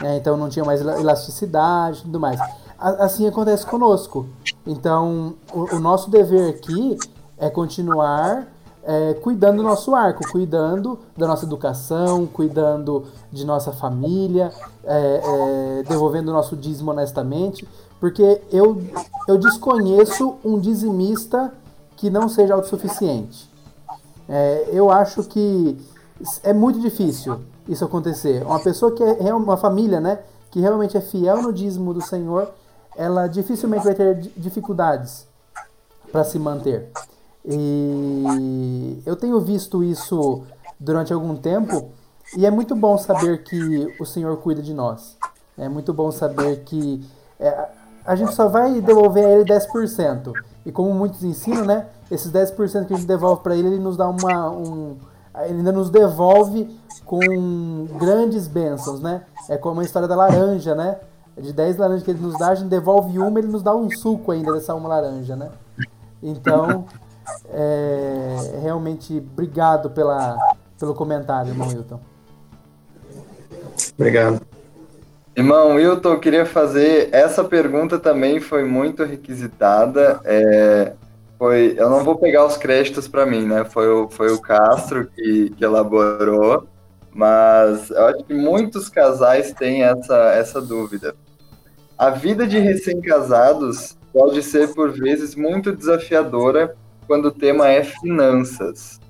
Né? Então não tinha mais elasticidade e tudo mais. Assim acontece conosco. Então, o, o nosso dever aqui é continuar é, cuidando do nosso arco, cuidando da nossa educação, cuidando de nossa família, é, é, devolvendo o nosso dízimo honestamente, porque eu, eu desconheço um dizimista que não seja autossuficiente. É, eu acho que é muito difícil isso acontecer. Uma pessoa que é uma família, né, que realmente é fiel no dízimo do Senhor, ela dificilmente vai ter dificuldades para se manter. E eu tenho visto isso durante algum tempo e é muito bom saber que o Senhor cuida de nós. É muito bom saber que é, a gente só vai devolver a ele 10%. E como muitos ensinam, né? Esses 10% que a gente devolve para ele, ele nos dá uma, um, ele ainda nos devolve com grandes bênçãos, né? É como a história da laranja, né? De 10 laranjas que ele nos dá, a gente devolve uma, ele nos dá um suco ainda dessa uma laranja, né? Então, é, realmente, obrigado pela, pelo comentário, irmão Wilton. Obrigado. Irmão Wilton, eu queria fazer. Essa pergunta também foi muito requisitada. É, foi, eu não vou pegar os créditos para mim, né? Foi o, foi o Castro que, que elaborou, mas eu acho que muitos casais têm essa, essa dúvida. A vida de recém-casados pode ser, por vezes, muito desafiadora quando o tema é finanças.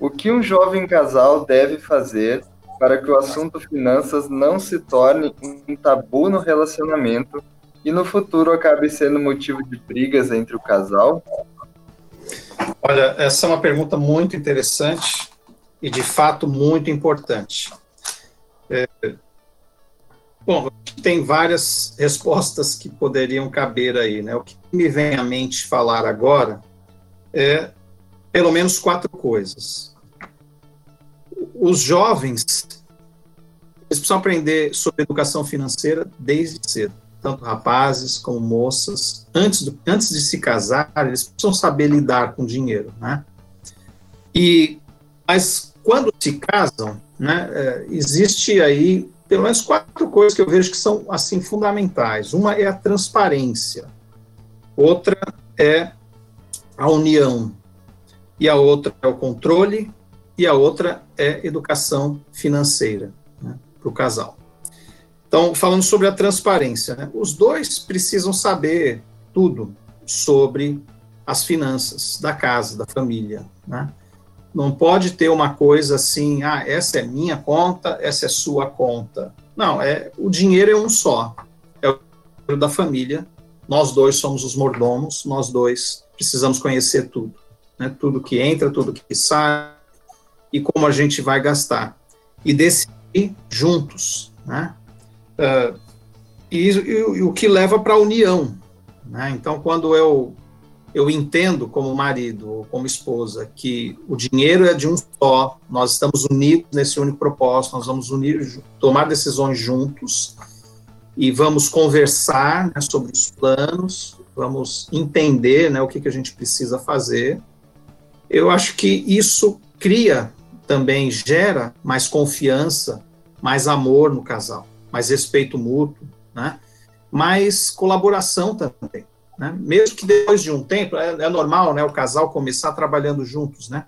O que um jovem casal deve fazer para que o assunto finanças não se torne um tabu no relacionamento e no futuro acabe sendo motivo de brigas entre o casal? Olha, essa é uma pergunta muito interessante e, de fato, muito importante. É, Bom, tem várias respostas que poderiam caber aí, né? O que me vem à mente falar agora é pelo menos quatro coisas. Os jovens eles precisam aprender sobre educação financeira desde cedo, tanto rapazes como moças. Antes, do, antes de se casar, eles precisam saber lidar com dinheiro, né? E mas quando se casam, né, é, existe aí pelo menos quatro coisas que eu vejo que são assim fundamentais. Uma é a transparência, outra é a união, e a outra é o controle, e a outra é educação financeira né, para o casal. Então, falando sobre a transparência, né, os dois precisam saber tudo sobre as finanças da casa, da família. Né? Não pode ter uma coisa assim, ah, essa é minha conta, essa é sua conta. Não, é o dinheiro é um só. É o dinheiro da família. Nós dois somos os mordomos, nós dois precisamos conhecer tudo. Né? Tudo que entra, tudo que sai e como a gente vai gastar. E decidir juntos. Né? Uh, e, e, e, o que leva para a união. Né? Então, quando eu eu entendo como marido ou como esposa que o dinheiro é de um só, nós estamos unidos nesse único propósito, nós vamos unir, tomar decisões juntos e vamos conversar né, sobre os planos, vamos entender né, o que, que a gente precisa fazer. Eu acho que isso cria também, gera mais confiança, mais amor no casal, mais respeito mútuo, né, mais colaboração também. Né? Mesmo que depois de um tempo, é, é, normal né, o casal começar trabalhando juntos, né?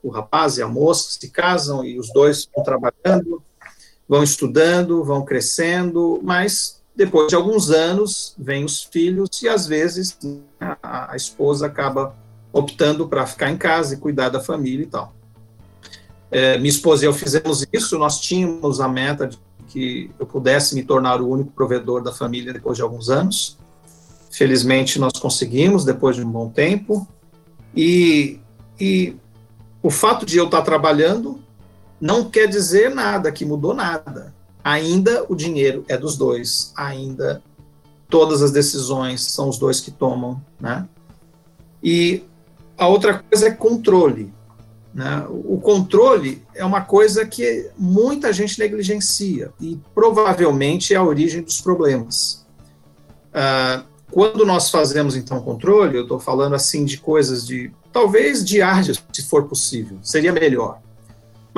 O rapaz e a moça se casam e os dois vão trabalhando, vão estudando, vão crescendo, mas depois de alguns anos vêm os filhos e às vezes a, a esposa acaba optando para ficar em casa e cuidar da família e tal. É, minha esposa e eu fizemos isso, nós tínhamos a meta de que eu pudesse me tornar o único provedor da família depois de alguns anos. Felizmente nós conseguimos depois de um bom tempo. E, e o fato de eu estar trabalhando não quer dizer nada, que mudou nada. Ainda o dinheiro é dos dois, ainda todas as decisões são os dois que tomam, né? E a outra coisa é controle. Né? O controle é uma coisa que muita gente negligencia e provavelmente é a origem dos problemas. Uh, quando nós fazemos, então, controle, eu estou falando, assim, de coisas de, talvez diárias, se for possível, seria melhor.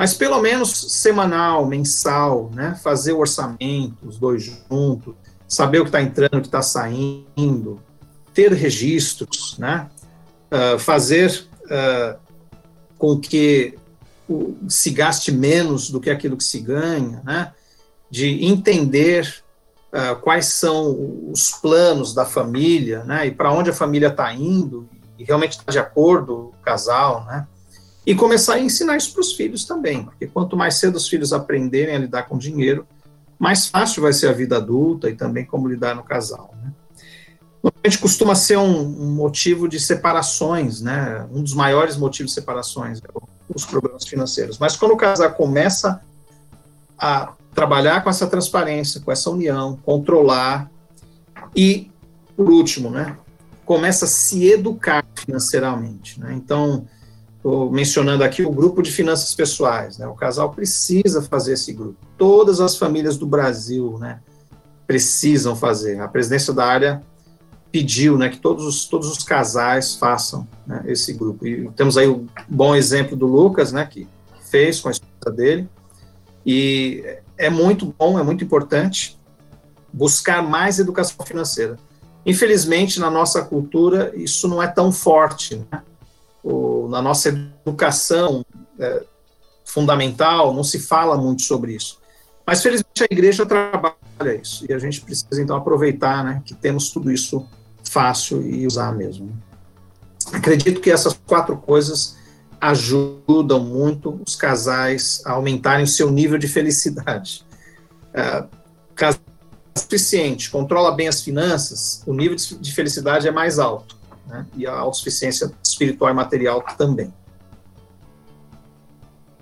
Mas pelo menos semanal, mensal, né? Fazer o orçamento, os dois juntos, saber o que está entrando, o que está saindo, ter registros, né? Uh, fazer uh, com que o, se gaste menos do que aquilo que se ganha, né? De entender uh, quais são os planos da família, né, e para onde a família está indo, e realmente está de acordo o casal, né, e começar a ensinar isso para os filhos também, porque quanto mais cedo os filhos aprenderem a lidar com dinheiro, mais fácil vai ser a vida adulta e também como lidar no casal. Né. Normalmente costuma ser um, um, motivo de separações, né? Um dos maiores motivos de separações é os problemas financeiros. Mas quando o casal começa a trabalhar com essa transparência, com essa união, controlar e, por último, né, começa a se educar financeiramente. Né? Então, estou mencionando aqui o grupo de finanças pessoais. Né? O casal precisa fazer esse grupo. Todas as famílias do Brasil né, precisam fazer. A presidência da área pediu né, que todos os, todos os casais façam né, esse grupo. E temos aí o bom exemplo do Lucas, né, que fez com a esposa dele. E é muito bom, é muito importante buscar mais educação financeira. Infelizmente, na nossa cultura, isso não é tão forte. Né? O, na nossa educação é, fundamental, não se fala muito sobre isso. Mas, felizmente, a igreja trabalha isso. E a gente precisa, então, aproveitar né, que temos tudo isso fácil e usar mesmo. Acredito que essas quatro coisas ajudam muito os casais a aumentarem o seu nível de felicidade. É, casal suficiente, controla bem as finanças, o nível de felicidade é mais alto. Né? E a autossuficiência espiritual e material também.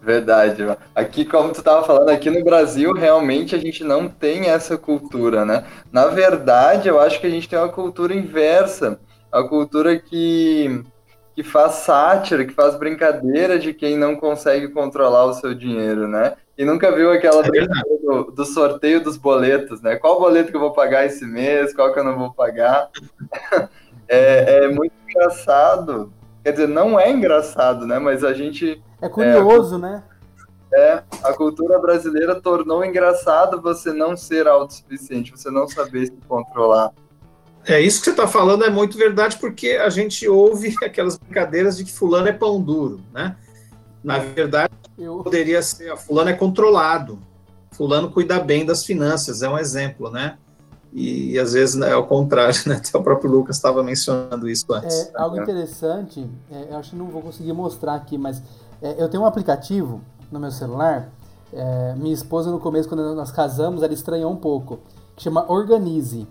Verdade. Aqui, como tu estava falando, aqui no Brasil, realmente a gente não tem essa cultura, né? Na verdade, eu acho que a gente tem uma cultura inversa. A cultura que, que faz sátira, que faz brincadeira de quem não consegue controlar o seu dinheiro, né? E nunca viu aquela é do, do, sorteio dos boletos, né? Qual boleto que eu vou pagar esse mês, qual que eu não vou pagar. [LAUGHS] é, é muito engraçado. Quer dizer, não é engraçado, né? Mas a gente é curioso, é, né? É, a cultura brasileira tornou engraçado você não ser autossuficiente, você não saber se controlar. É isso que você está falando é muito verdade, porque a gente ouve [LAUGHS] aquelas brincadeiras de que fulano é pão duro, né? Na verdade, Eu... poderia ser, a fulano é controlado, fulano cuida bem das finanças, é um exemplo, né? E, e às vezes né, é o contrário, [LAUGHS] né? Até o próprio Lucas estava mencionando isso antes. É, algo interessante, é, eu acho que não vou conseguir mostrar aqui, mas é, eu tenho um aplicativo no meu celular. É, minha esposa, no começo, quando nós casamos, ela estranhou um pouco. Que chama Organize.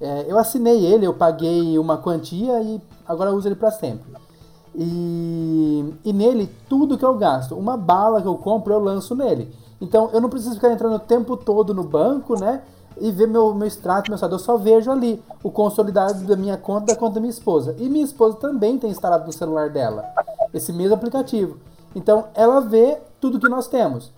É, eu assinei ele, eu paguei uma quantia e agora uso ele para sempre. E, e nele, tudo que eu gasto, uma bala que eu compro, eu lanço nele. Então eu não preciso ficar entrando o tempo todo no banco, né? E ver meu, meu extrato, meu saldo. Eu só vejo ali o consolidado da minha conta da conta da minha esposa. E minha esposa também tem instalado no celular dela esse mesmo aplicativo. Então ela vê tudo que nós temos.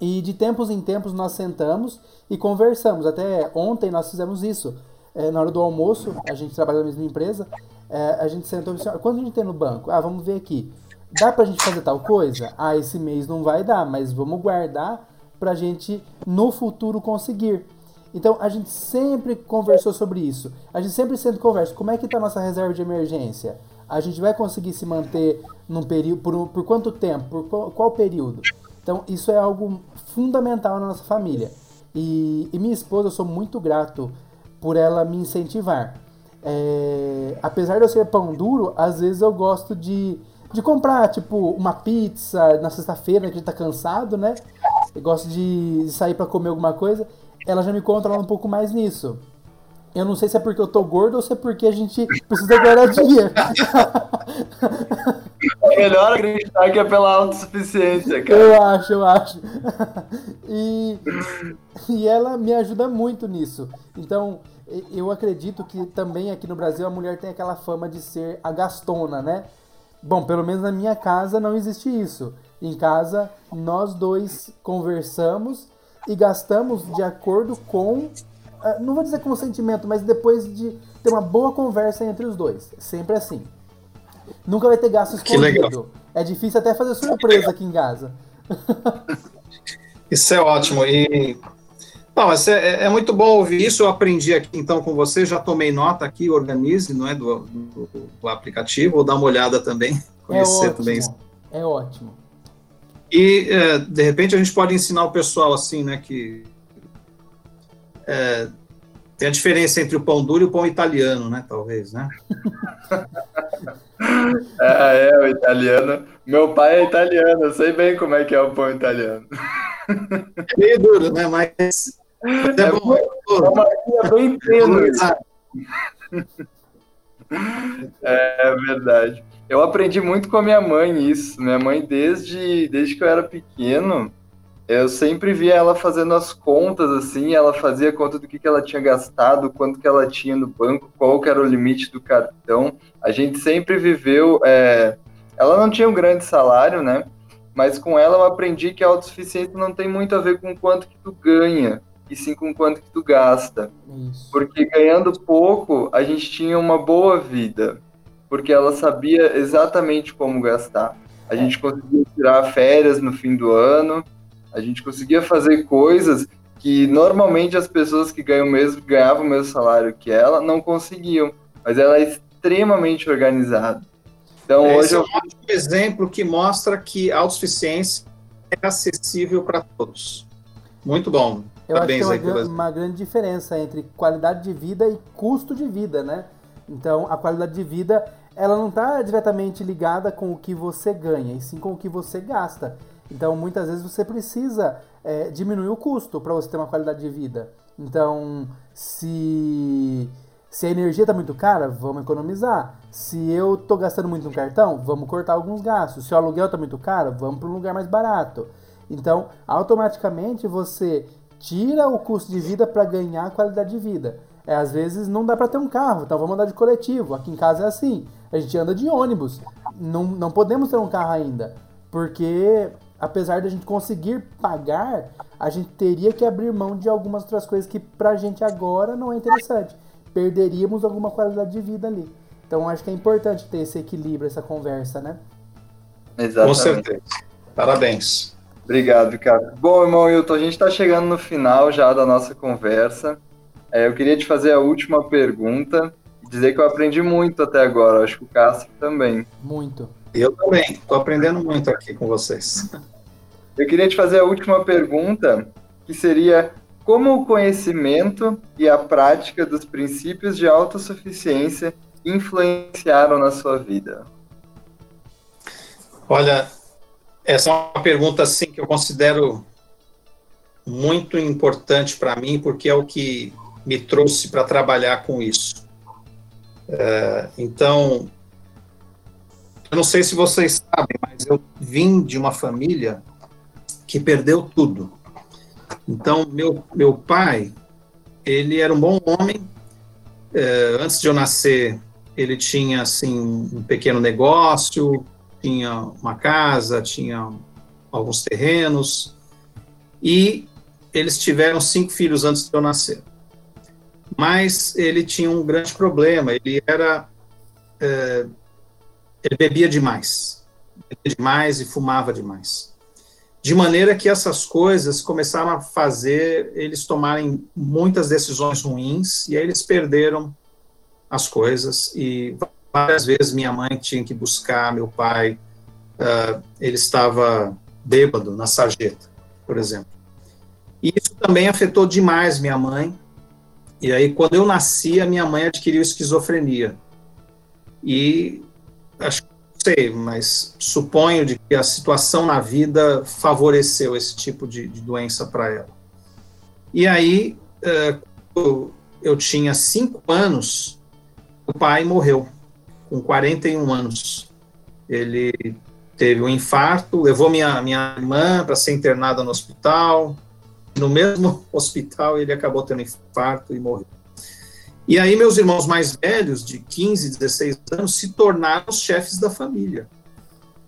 E de tempos em tempos nós sentamos e conversamos. Até ontem nós fizemos isso. É, na hora do almoço, a gente trabalha na mesma empresa, é, a gente sentou e disse, quanto a gente tem no banco? Ah, vamos ver aqui. Dá pra gente fazer tal coisa? Ah, esse mês não vai dar, mas vamos guardar pra gente no futuro conseguir. Então a gente sempre conversou sobre isso. A gente sempre sempre conversa. Como é que tá a nossa reserva de emergência? A gente vai conseguir se manter num período, por, por quanto tempo, por qual, qual, período. Então, isso é algo fundamental na nossa família. E, e minha esposa, eu sou muito grato por ela me incentivar. É, apesar de eu ser pão duro, às vezes eu gosto de, de comprar, tipo, uma pizza na sexta-feira, que a gente tá cansado, né? Eu gosto de sair para comer alguma coisa. Ela já me controla um pouco mais nisso. Eu não sei se é porque eu tô gordo ou se é porque a gente precisa guardar dinheiro. É melhor acreditar que é pela autossuficiência, cara. Eu acho, eu acho. E, e ela me ajuda muito nisso. Então, eu acredito que também aqui no Brasil a mulher tem aquela fama de ser a gastona, né? Bom, pelo menos na minha casa não existe isso. Em casa, nós dois conversamos e gastamos de acordo com ah, não vou dizer com sentimento, mas depois de ter uma boa conversa entre os dois. Sempre assim. Nunca vai ter gasto escondido. É difícil até fazer surpresa aqui em casa. Isso é ótimo. E não, é, é, é, muito bom ouvir isso. Eu aprendi aqui então com você, já tomei nota aqui, organize, não é do, do, do aplicativo, vou dar uma olhada também, conhecer é ótimo, também. É ótimo. E é, de repente a gente pode ensinar o pessoal assim, né, que é, tem a diferença entre o pão duro e o pão italiano, né? Talvez, né? [LAUGHS] é, é, o italiano. Meu pai é italiano, eu sei bem como é que é o pão italiano. É meio duro, né? Mas, [LAUGHS] é, é bom. É, é bem [LAUGHS] É verdade. Eu aprendi muito com a minha mãe isso. Minha mãe, desde, desde que eu era pequeno, eu sempre via ela fazendo as contas assim, ela fazia conta do que, que ela tinha gastado, quanto que ela tinha no banco, qual que era o limite do cartão. A gente sempre viveu. É... Ela não tinha um grande salário, né? Mas com ela eu aprendi que a autossuficiência não tem muito a ver com quanto que tu ganha, e sim com quanto que tu gasta. Isso. Porque ganhando pouco, a gente tinha uma boa vida, porque ela sabia exatamente como gastar. A gente conseguia tirar férias no fim do ano, a gente conseguia fazer coisas que normalmente as pessoas que ganham mesmo, ganhavam o mesmo salário que ela não conseguiam. Mas ela é extremamente organizada. Então, Esse hoje é um eu... ótimo exemplo que mostra que a autossuficiência é acessível para todos. Muito bom. Eu Parabéns acho que tem uma, uma grande diferença entre qualidade de vida e custo de vida, né? Então, a qualidade de vida, ela não está diretamente ligada com o que você ganha, e sim com o que você gasta. Então, muitas vezes você precisa é, diminuir o custo para você ter uma qualidade de vida. Então, se, Se a energia está muito cara, vamos economizar. Se eu estou gastando muito no cartão, vamos cortar alguns gastos. Se o aluguel está muito caro, vamos para um lugar mais barato. Então, automaticamente você tira o custo de vida para ganhar qualidade de vida. É, às vezes não dá para ter um carro, então vamos andar de coletivo. Aqui em casa é assim. A gente anda de ônibus. Não, não podemos ter um carro ainda. Porque, apesar de a gente conseguir pagar, a gente teria que abrir mão de algumas outras coisas que pra gente agora não é interessante. Perderíamos alguma qualidade de vida ali. Então acho que é importante ter esse equilíbrio, essa conversa, né? Exatamente. Com certeza. Parabéns. Obrigado, cara. Bom, irmão Hilton, a gente está chegando no final já da nossa conversa. É, eu queria te fazer a última pergunta e dizer que eu aprendi muito até agora. Acho que o Cássio também. Muito. Eu também. Estou aprendendo muito aqui com vocês. Eu queria te fazer a última pergunta, que seria como o conhecimento e a prática dos princípios de autossuficiência influenciaram na sua vida? Olha, essa é uma pergunta assim que eu considero muito importante para mim, porque é o que me trouxe para trabalhar com isso. É, então, eu não sei se vocês sabem, mas eu vim de uma família que perdeu tudo. Então, meu, meu pai, ele era um bom homem. É, antes de eu nascer, ele tinha assim um pequeno negócio, tinha uma casa, tinha alguns terrenos, e eles tiveram cinco filhos antes de eu nascer. Mas ele tinha um grande problema, ele era. É, ele bebia demais. Bebia demais e fumava demais. De maneira que essas coisas começaram a fazer eles tomarem muitas decisões ruins, e aí eles perderam as coisas, e várias vezes minha mãe tinha que buscar meu pai, uh, ele estava bêbado na sarjeta, por exemplo. E isso também afetou demais minha mãe. E aí, quando eu nasci, a minha mãe adquiriu esquizofrenia. E acho não sei, mas suponho de que a situação na vida favoreceu esse tipo de, de doença para ela. E aí, uh, eu tinha cinco anos, o pai morreu com 41 anos. Ele teve um infarto, levou minha, minha irmã para ser internada no hospital. No mesmo [LAUGHS] hospital, ele acabou tendo infarto e morreu. E aí, meus irmãos mais velhos, de 15, 16 anos, se tornaram os chefes da família.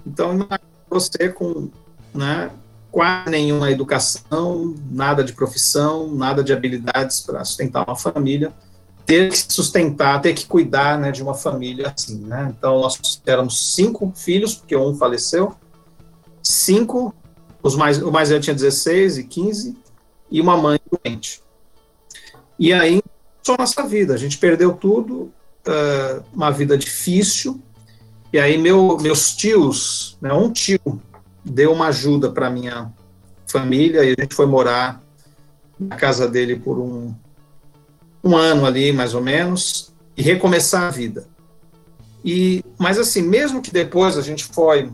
Então, você com né, quase nenhuma educação, nada de profissão, nada de habilidades para sustentar uma família, ter que sustentar, ter que cuidar né, de uma família assim, né? Então, nós éramos cinco filhos, porque um faleceu, cinco, os mais, o mais velho tinha 16 e 15, e uma mãe doente. E aí, só nossa vida, a gente perdeu tudo, uh, uma vida difícil, e aí meu, meus tios, né, um tio deu uma ajuda para minha família, e a gente foi morar na casa dele por um, um ano ali, mais ou menos, e recomeçar a vida. E, mas assim, mesmo que depois a gente foi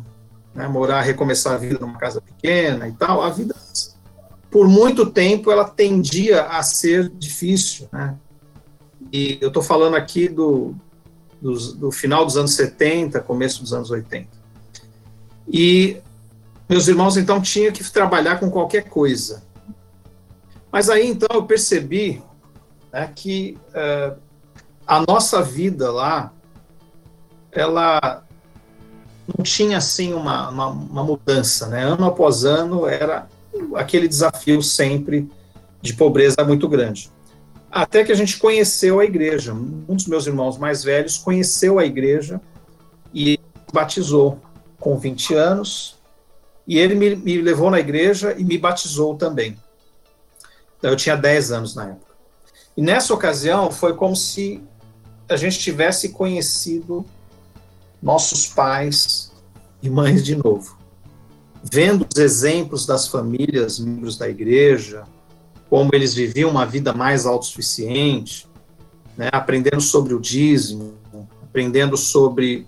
né, morar, recomeçar a vida numa casa pequena e tal, a vida, por muito tempo, ela tendia a ser difícil, né? E eu estou falando aqui do, do, do, final dos anos 70, começo dos anos 80. E meus irmãos, então, tinham que trabalhar com qualquer coisa. Mas aí, então, eu percebi né, que uh, a nossa vida lá, ela não tinha assim uma, uma, uma, mudança, né? Ano após ano era aquele desafio sempre de pobreza muito grande. Até que a gente conheceu a igreja. Um dos meus irmãos mais velhos conheceu a igreja e batizou com 20 anos. E ele me, me levou na igreja e me batizou também. Eu tinha 10 anos na época. E nessa ocasião foi como se a gente tivesse conhecido nossos pais e mães de novo. Vendo os exemplos das famílias, membros da igreja, como eles viviam uma vida mais autossuficiente, né, aprendendo sobre o dízimo, aprendendo sobre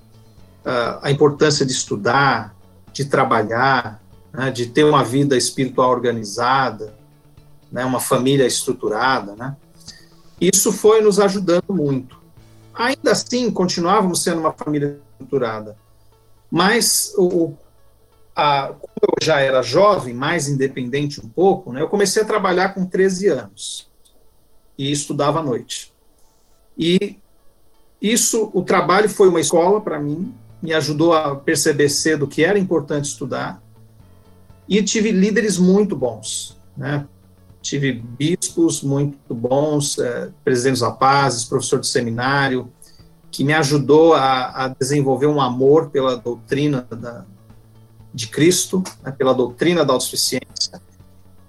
uh, a importância de estudar, de trabalhar, né, de ter uma vida espiritual organizada, né, uma família estruturada, né? Isso foi nos ajudando muito. Ainda assim, continuávamos sendo uma família estruturada. Mas o, a, eu já era jovem, mais independente um pouco, né, eu comecei a trabalhar com 13 anos e estudava à noite. E isso, o trabalho foi uma escola para mim, me ajudou a perceber cedo que era importante estudar e tive líderes muito bons, né? Tive bispos muito bons, é, presidentes rapazes, professor de seminário, que me ajudou a, a desenvolver um amor pela doutrina da, de Cristo, né, pela doutrina da autossuficiência,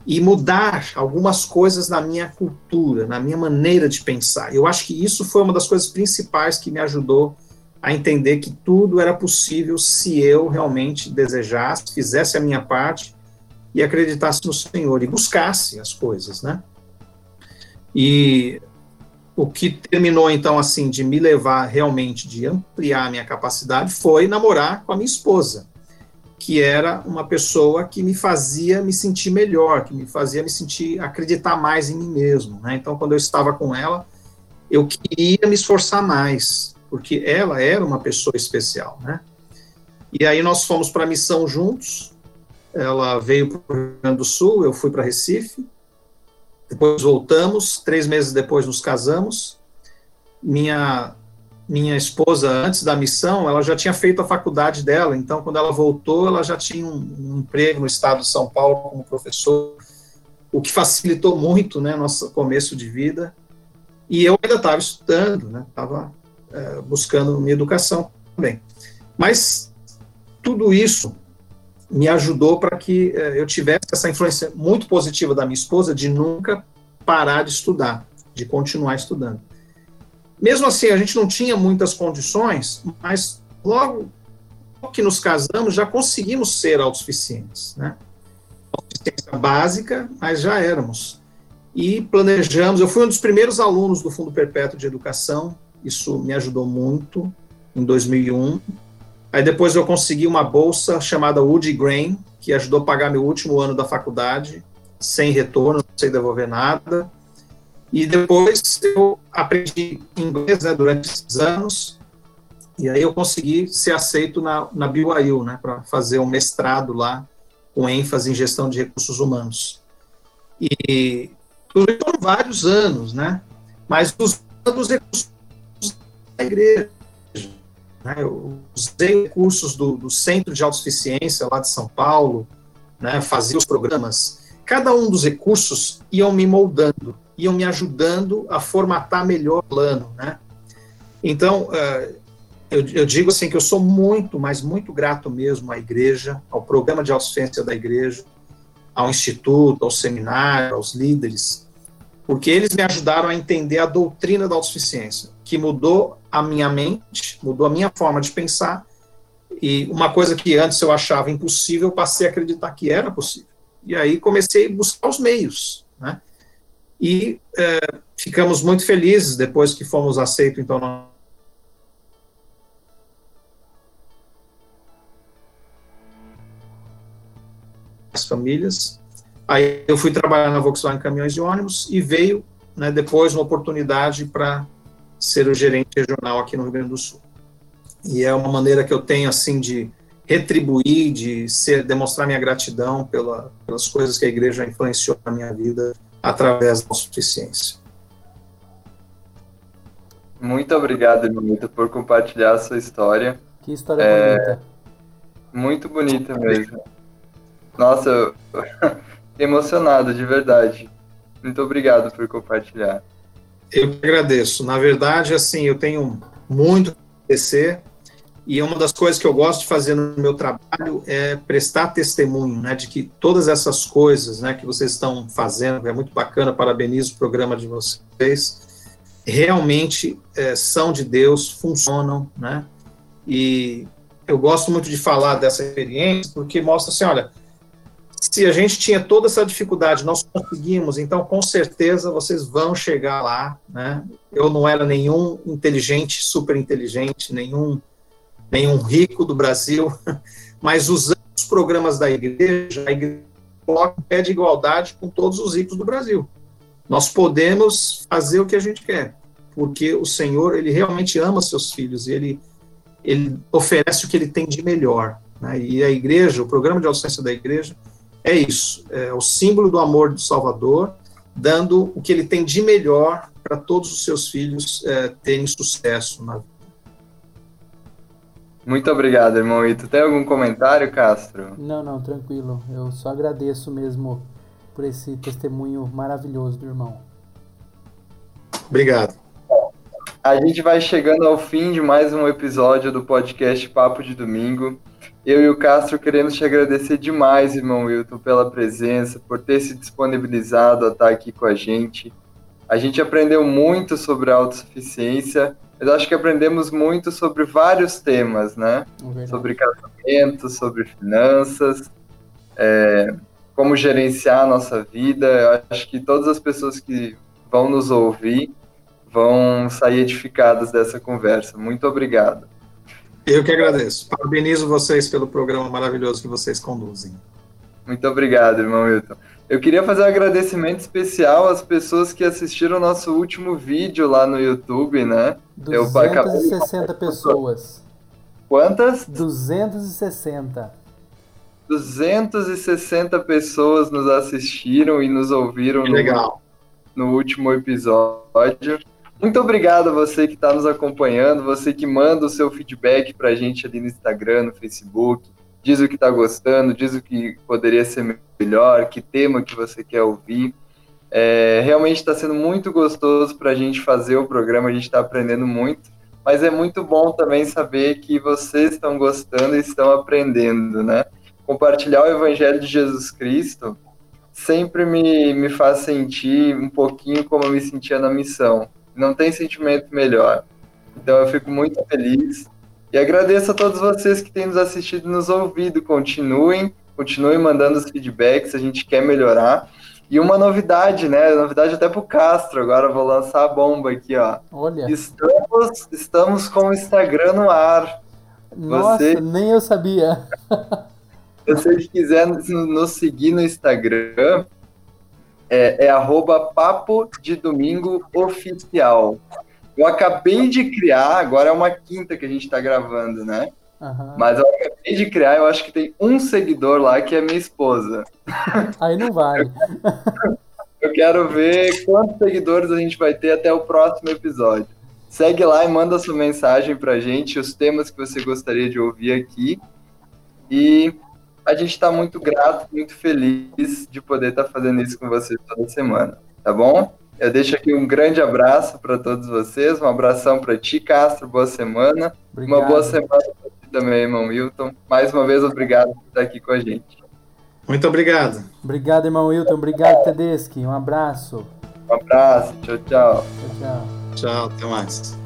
e mudar algumas coisas na minha cultura, na minha maneira de pensar. Eu acho que isso foi uma das coisas principais que me ajudou a entender que tudo era possível se eu realmente desejasse, fizesse a minha parte e acreditasse no Senhor e buscasse as coisas, né? E o que terminou então assim de me levar realmente de ampliar a minha capacidade foi namorar com a minha esposa que era uma pessoa que me fazia me sentir melhor, que me fazia me sentir acreditar mais em mim mesmo. Né? Então, quando eu estava com ela, eu queria me esforçar mais, porque ela era uma pessoa especial. Né? E aí nós fomos para a missão juntos. Ela veio para o Rio Grande do Sul, eu fui para Recife. Depois voltamos, três meses depois nos casamos. Minha minha esposa, antes da missão, ela já tinha feito a faculdade dela, então quando ela voltou, ela já tinha um, um emprego no estado de São Paulo como professor, o que facilitou muito, né, nosso começo de vida. E eu ainda estava estudando, né, estava é, buscando minha educação também. Mas tudo isso me ajudou para que é, eu tivesse essa influência muito positiva da minha esposa de nunca parar de estudar, de continuar estudando. Mesmo assim, a gente não tinha muitas condições, mas logo que nos casamos, já conseguimos ser autossuficientes, né? Autossuficiência básica, mas já éramos. E planejamos, eu fui um dos primeiros alunos do Fundo Perpétuo de Educação, isso me ajudou muito, em 2001. Aí depois eu consegui uma bolsa chamada Woody Grain, que ajudou a pagar meu último ano da faculdade, sem retorno, sei devolver nada. E depois eu aprendi inglês né, durante esses anos, e aí eu consegui ser aceito na, na BYU, né, para fazer um mestrado lá, com ênfase em gestão de recursos humanos. E tudo foram vários anos, né, mas os recursos da igreja. Né, eu usei recursos do, do Centro de Autossuficiência lá de São Paulo, né, fazia os programas. Cada um dos recursos iam me moldando iam me ajudando a formatar melhor o plano, né? Então, uh, eu, eu, digo assim que eu sou muito, mas muito grato mesmo à igreja, ao programa de autossuficiência da igreja, ao instituto, ao seminário, aos líderes, porque eles me ajudaram a entender a doutrina da autossuficiência, que mudou a minha mente, mudou a minha forma de pensar, e uma coisa que antes eu achava impossível, eu passei a acreditar que era possível. E aí comecei a buscar os meios, né? E é, ficamos muito felizes depois que fomos aceitos, então, as famílias. Aí eu fui trabalhar na Volkswagen Caminhões de Ônibus e veio né, depois uma oportunidade para ser o gerente regional aqui no Rio Grande do Sul. E é uma maneira que eu tenho assim de retribuir, de ser, demonstrar minha gratidão pela, pelas coisas que a igreja influenciou na minha vida através da suficiência. Muito obrigado, Milton, por compartilhar a sua história. Que história é, bonita. Muito bonita mesmo. Nossa, eu [LAUGHS] emocionado, de verdade. Muito obrigado por compartilhar. Eu que agradeço. Na verdade, assim, eu tenho muito a agradecer e uma das coisas que eu gosto de fazer no meu trabalho é prestar testemunho, né, de que todas essas coisas, né, que vocês estão fazendo, é muito bacana, parabenizo o programa de vocês, realmente é, são de Deus, funcionam, né, e eu gosto muito de falar dessa experiência porque mostra assim, olha, se a gente tinha toda essa dificuldade, nós conseguimos, então com certeza vocês vão chegar lá, né, eu não era nenhum inteligente, super inteligente, nenhum nenhum rico do Brasil, [LAUGHS] mas usando os programas da igreja, a igreja coloca pé de igualdade com todos os ricos do Brasil. nós podemos fazer o que a gente quer, porque o Senhor, ele realmente ama seus filhos e ele, ele oferece o que ele tem de melhor. Né? E a igreja, o programa de ausência da igreja, é isso, é o símbolo do amor do Salvador, dando o que ele tem de melhor para todos os seus filhos é, terem sucesso na vida. Muito obrigado, irmão Ito. Tem algum comentário, Castro? Não, não, tranquilo. Eu só agradeço mesmo por esse testemunho maravilhoso do irmão. Obrigado. A gente vai chegando ao fim de mais um episódio do podcast Papo de Domingo. Eu e o Castro queremos te agradecer demais, irmão Wilton, pela presença, por ter se disponibilizado a estar aqui com a gente. A gente aprendeu muito sobre autossuficiência mas acho que aprendemos muito sobre vários temas, né? É sobre casamento, sobre finanças, é, como gerenciar a nossa vida. Eu acho que todas as pessoas que vão nos ouvir vão sair edificadas dessa conversa. Muito obrigado. Eu que agradeço. Parabenizo vocês pelo programa maravilhoso que vocês conduzem. Muito obrigado, irmão Wilton. Eu queria fazer um agradecimento especial às pessoas que assistiram o nosso último vídeo lá no YouTube, né? 260 pessoas. Quantas? 260. 260 pessoas nos assistiram e nos ouviram no, no, último episódio. Muito obrigado a você que está nos acompanhando, você que manda o seu feedback para a gente ali no Instagram, no Facebook, diz o que está gostando, diz o que poderia ser melhor, que tema que você quer ouvir. É, realmente está sendo muito gostoso para a gente fazer o programa, a gente está aprendendo muito, mas é muito bom também saber que vocês estão gostando e estão aprendendo, né? Compartilhar o Evangelho de Jesus Cristo sempre me, me faz sentir um pouquinho como eu me sentia na missão. Não tem sentimento melhor. Então eu fico muito feliz e agradeço a todos vocês que têm nos assistido e nos ouvido. Continuem, continuem mandando os feedbacks, a gente quer melhorar. E uma novidade, né? Novidade até pro Castro, agora vou lançar a bomba aqui, ó. Olha. Estamos, estamos com o Instagram no ar. Nossa, Você... nem eu sabia. [LAUGHS] Se você quiser nos seguir no Instagram, é, é arroba papo de domingo oficial. Eu acabei de criar, agora é uma quinta que a gente está gravando, né? Uhum. Mas eu acabei de criar, eu acho que tem um seguidor lá que é minha esposa. Aí não vale. eu quero ver quantos seguidores a gente vai ter até o próximo episódio. Segue lá e manda sua mensagem pra gente, os temas que você gostaria de ouvir aqui. E a gente está muito grato, muito feliz de poder estar tá fazendo isso com vocês toda semana, tá bom? Eu deixo aqui um grande abraço para todos vocês, um abração para ti, Castro, boa semana. Obrigado. Uma boa semana para ti também, irmão Wilton. Mais uma vez, obrigado por estar aqui com a gente. Muito obrigado. Obrigado, irmão Wilton. Obrigado, Tedeschi. Um abraço. Um abraço. Tchau, tchau. Tchau, tchau. Tchau, até mais.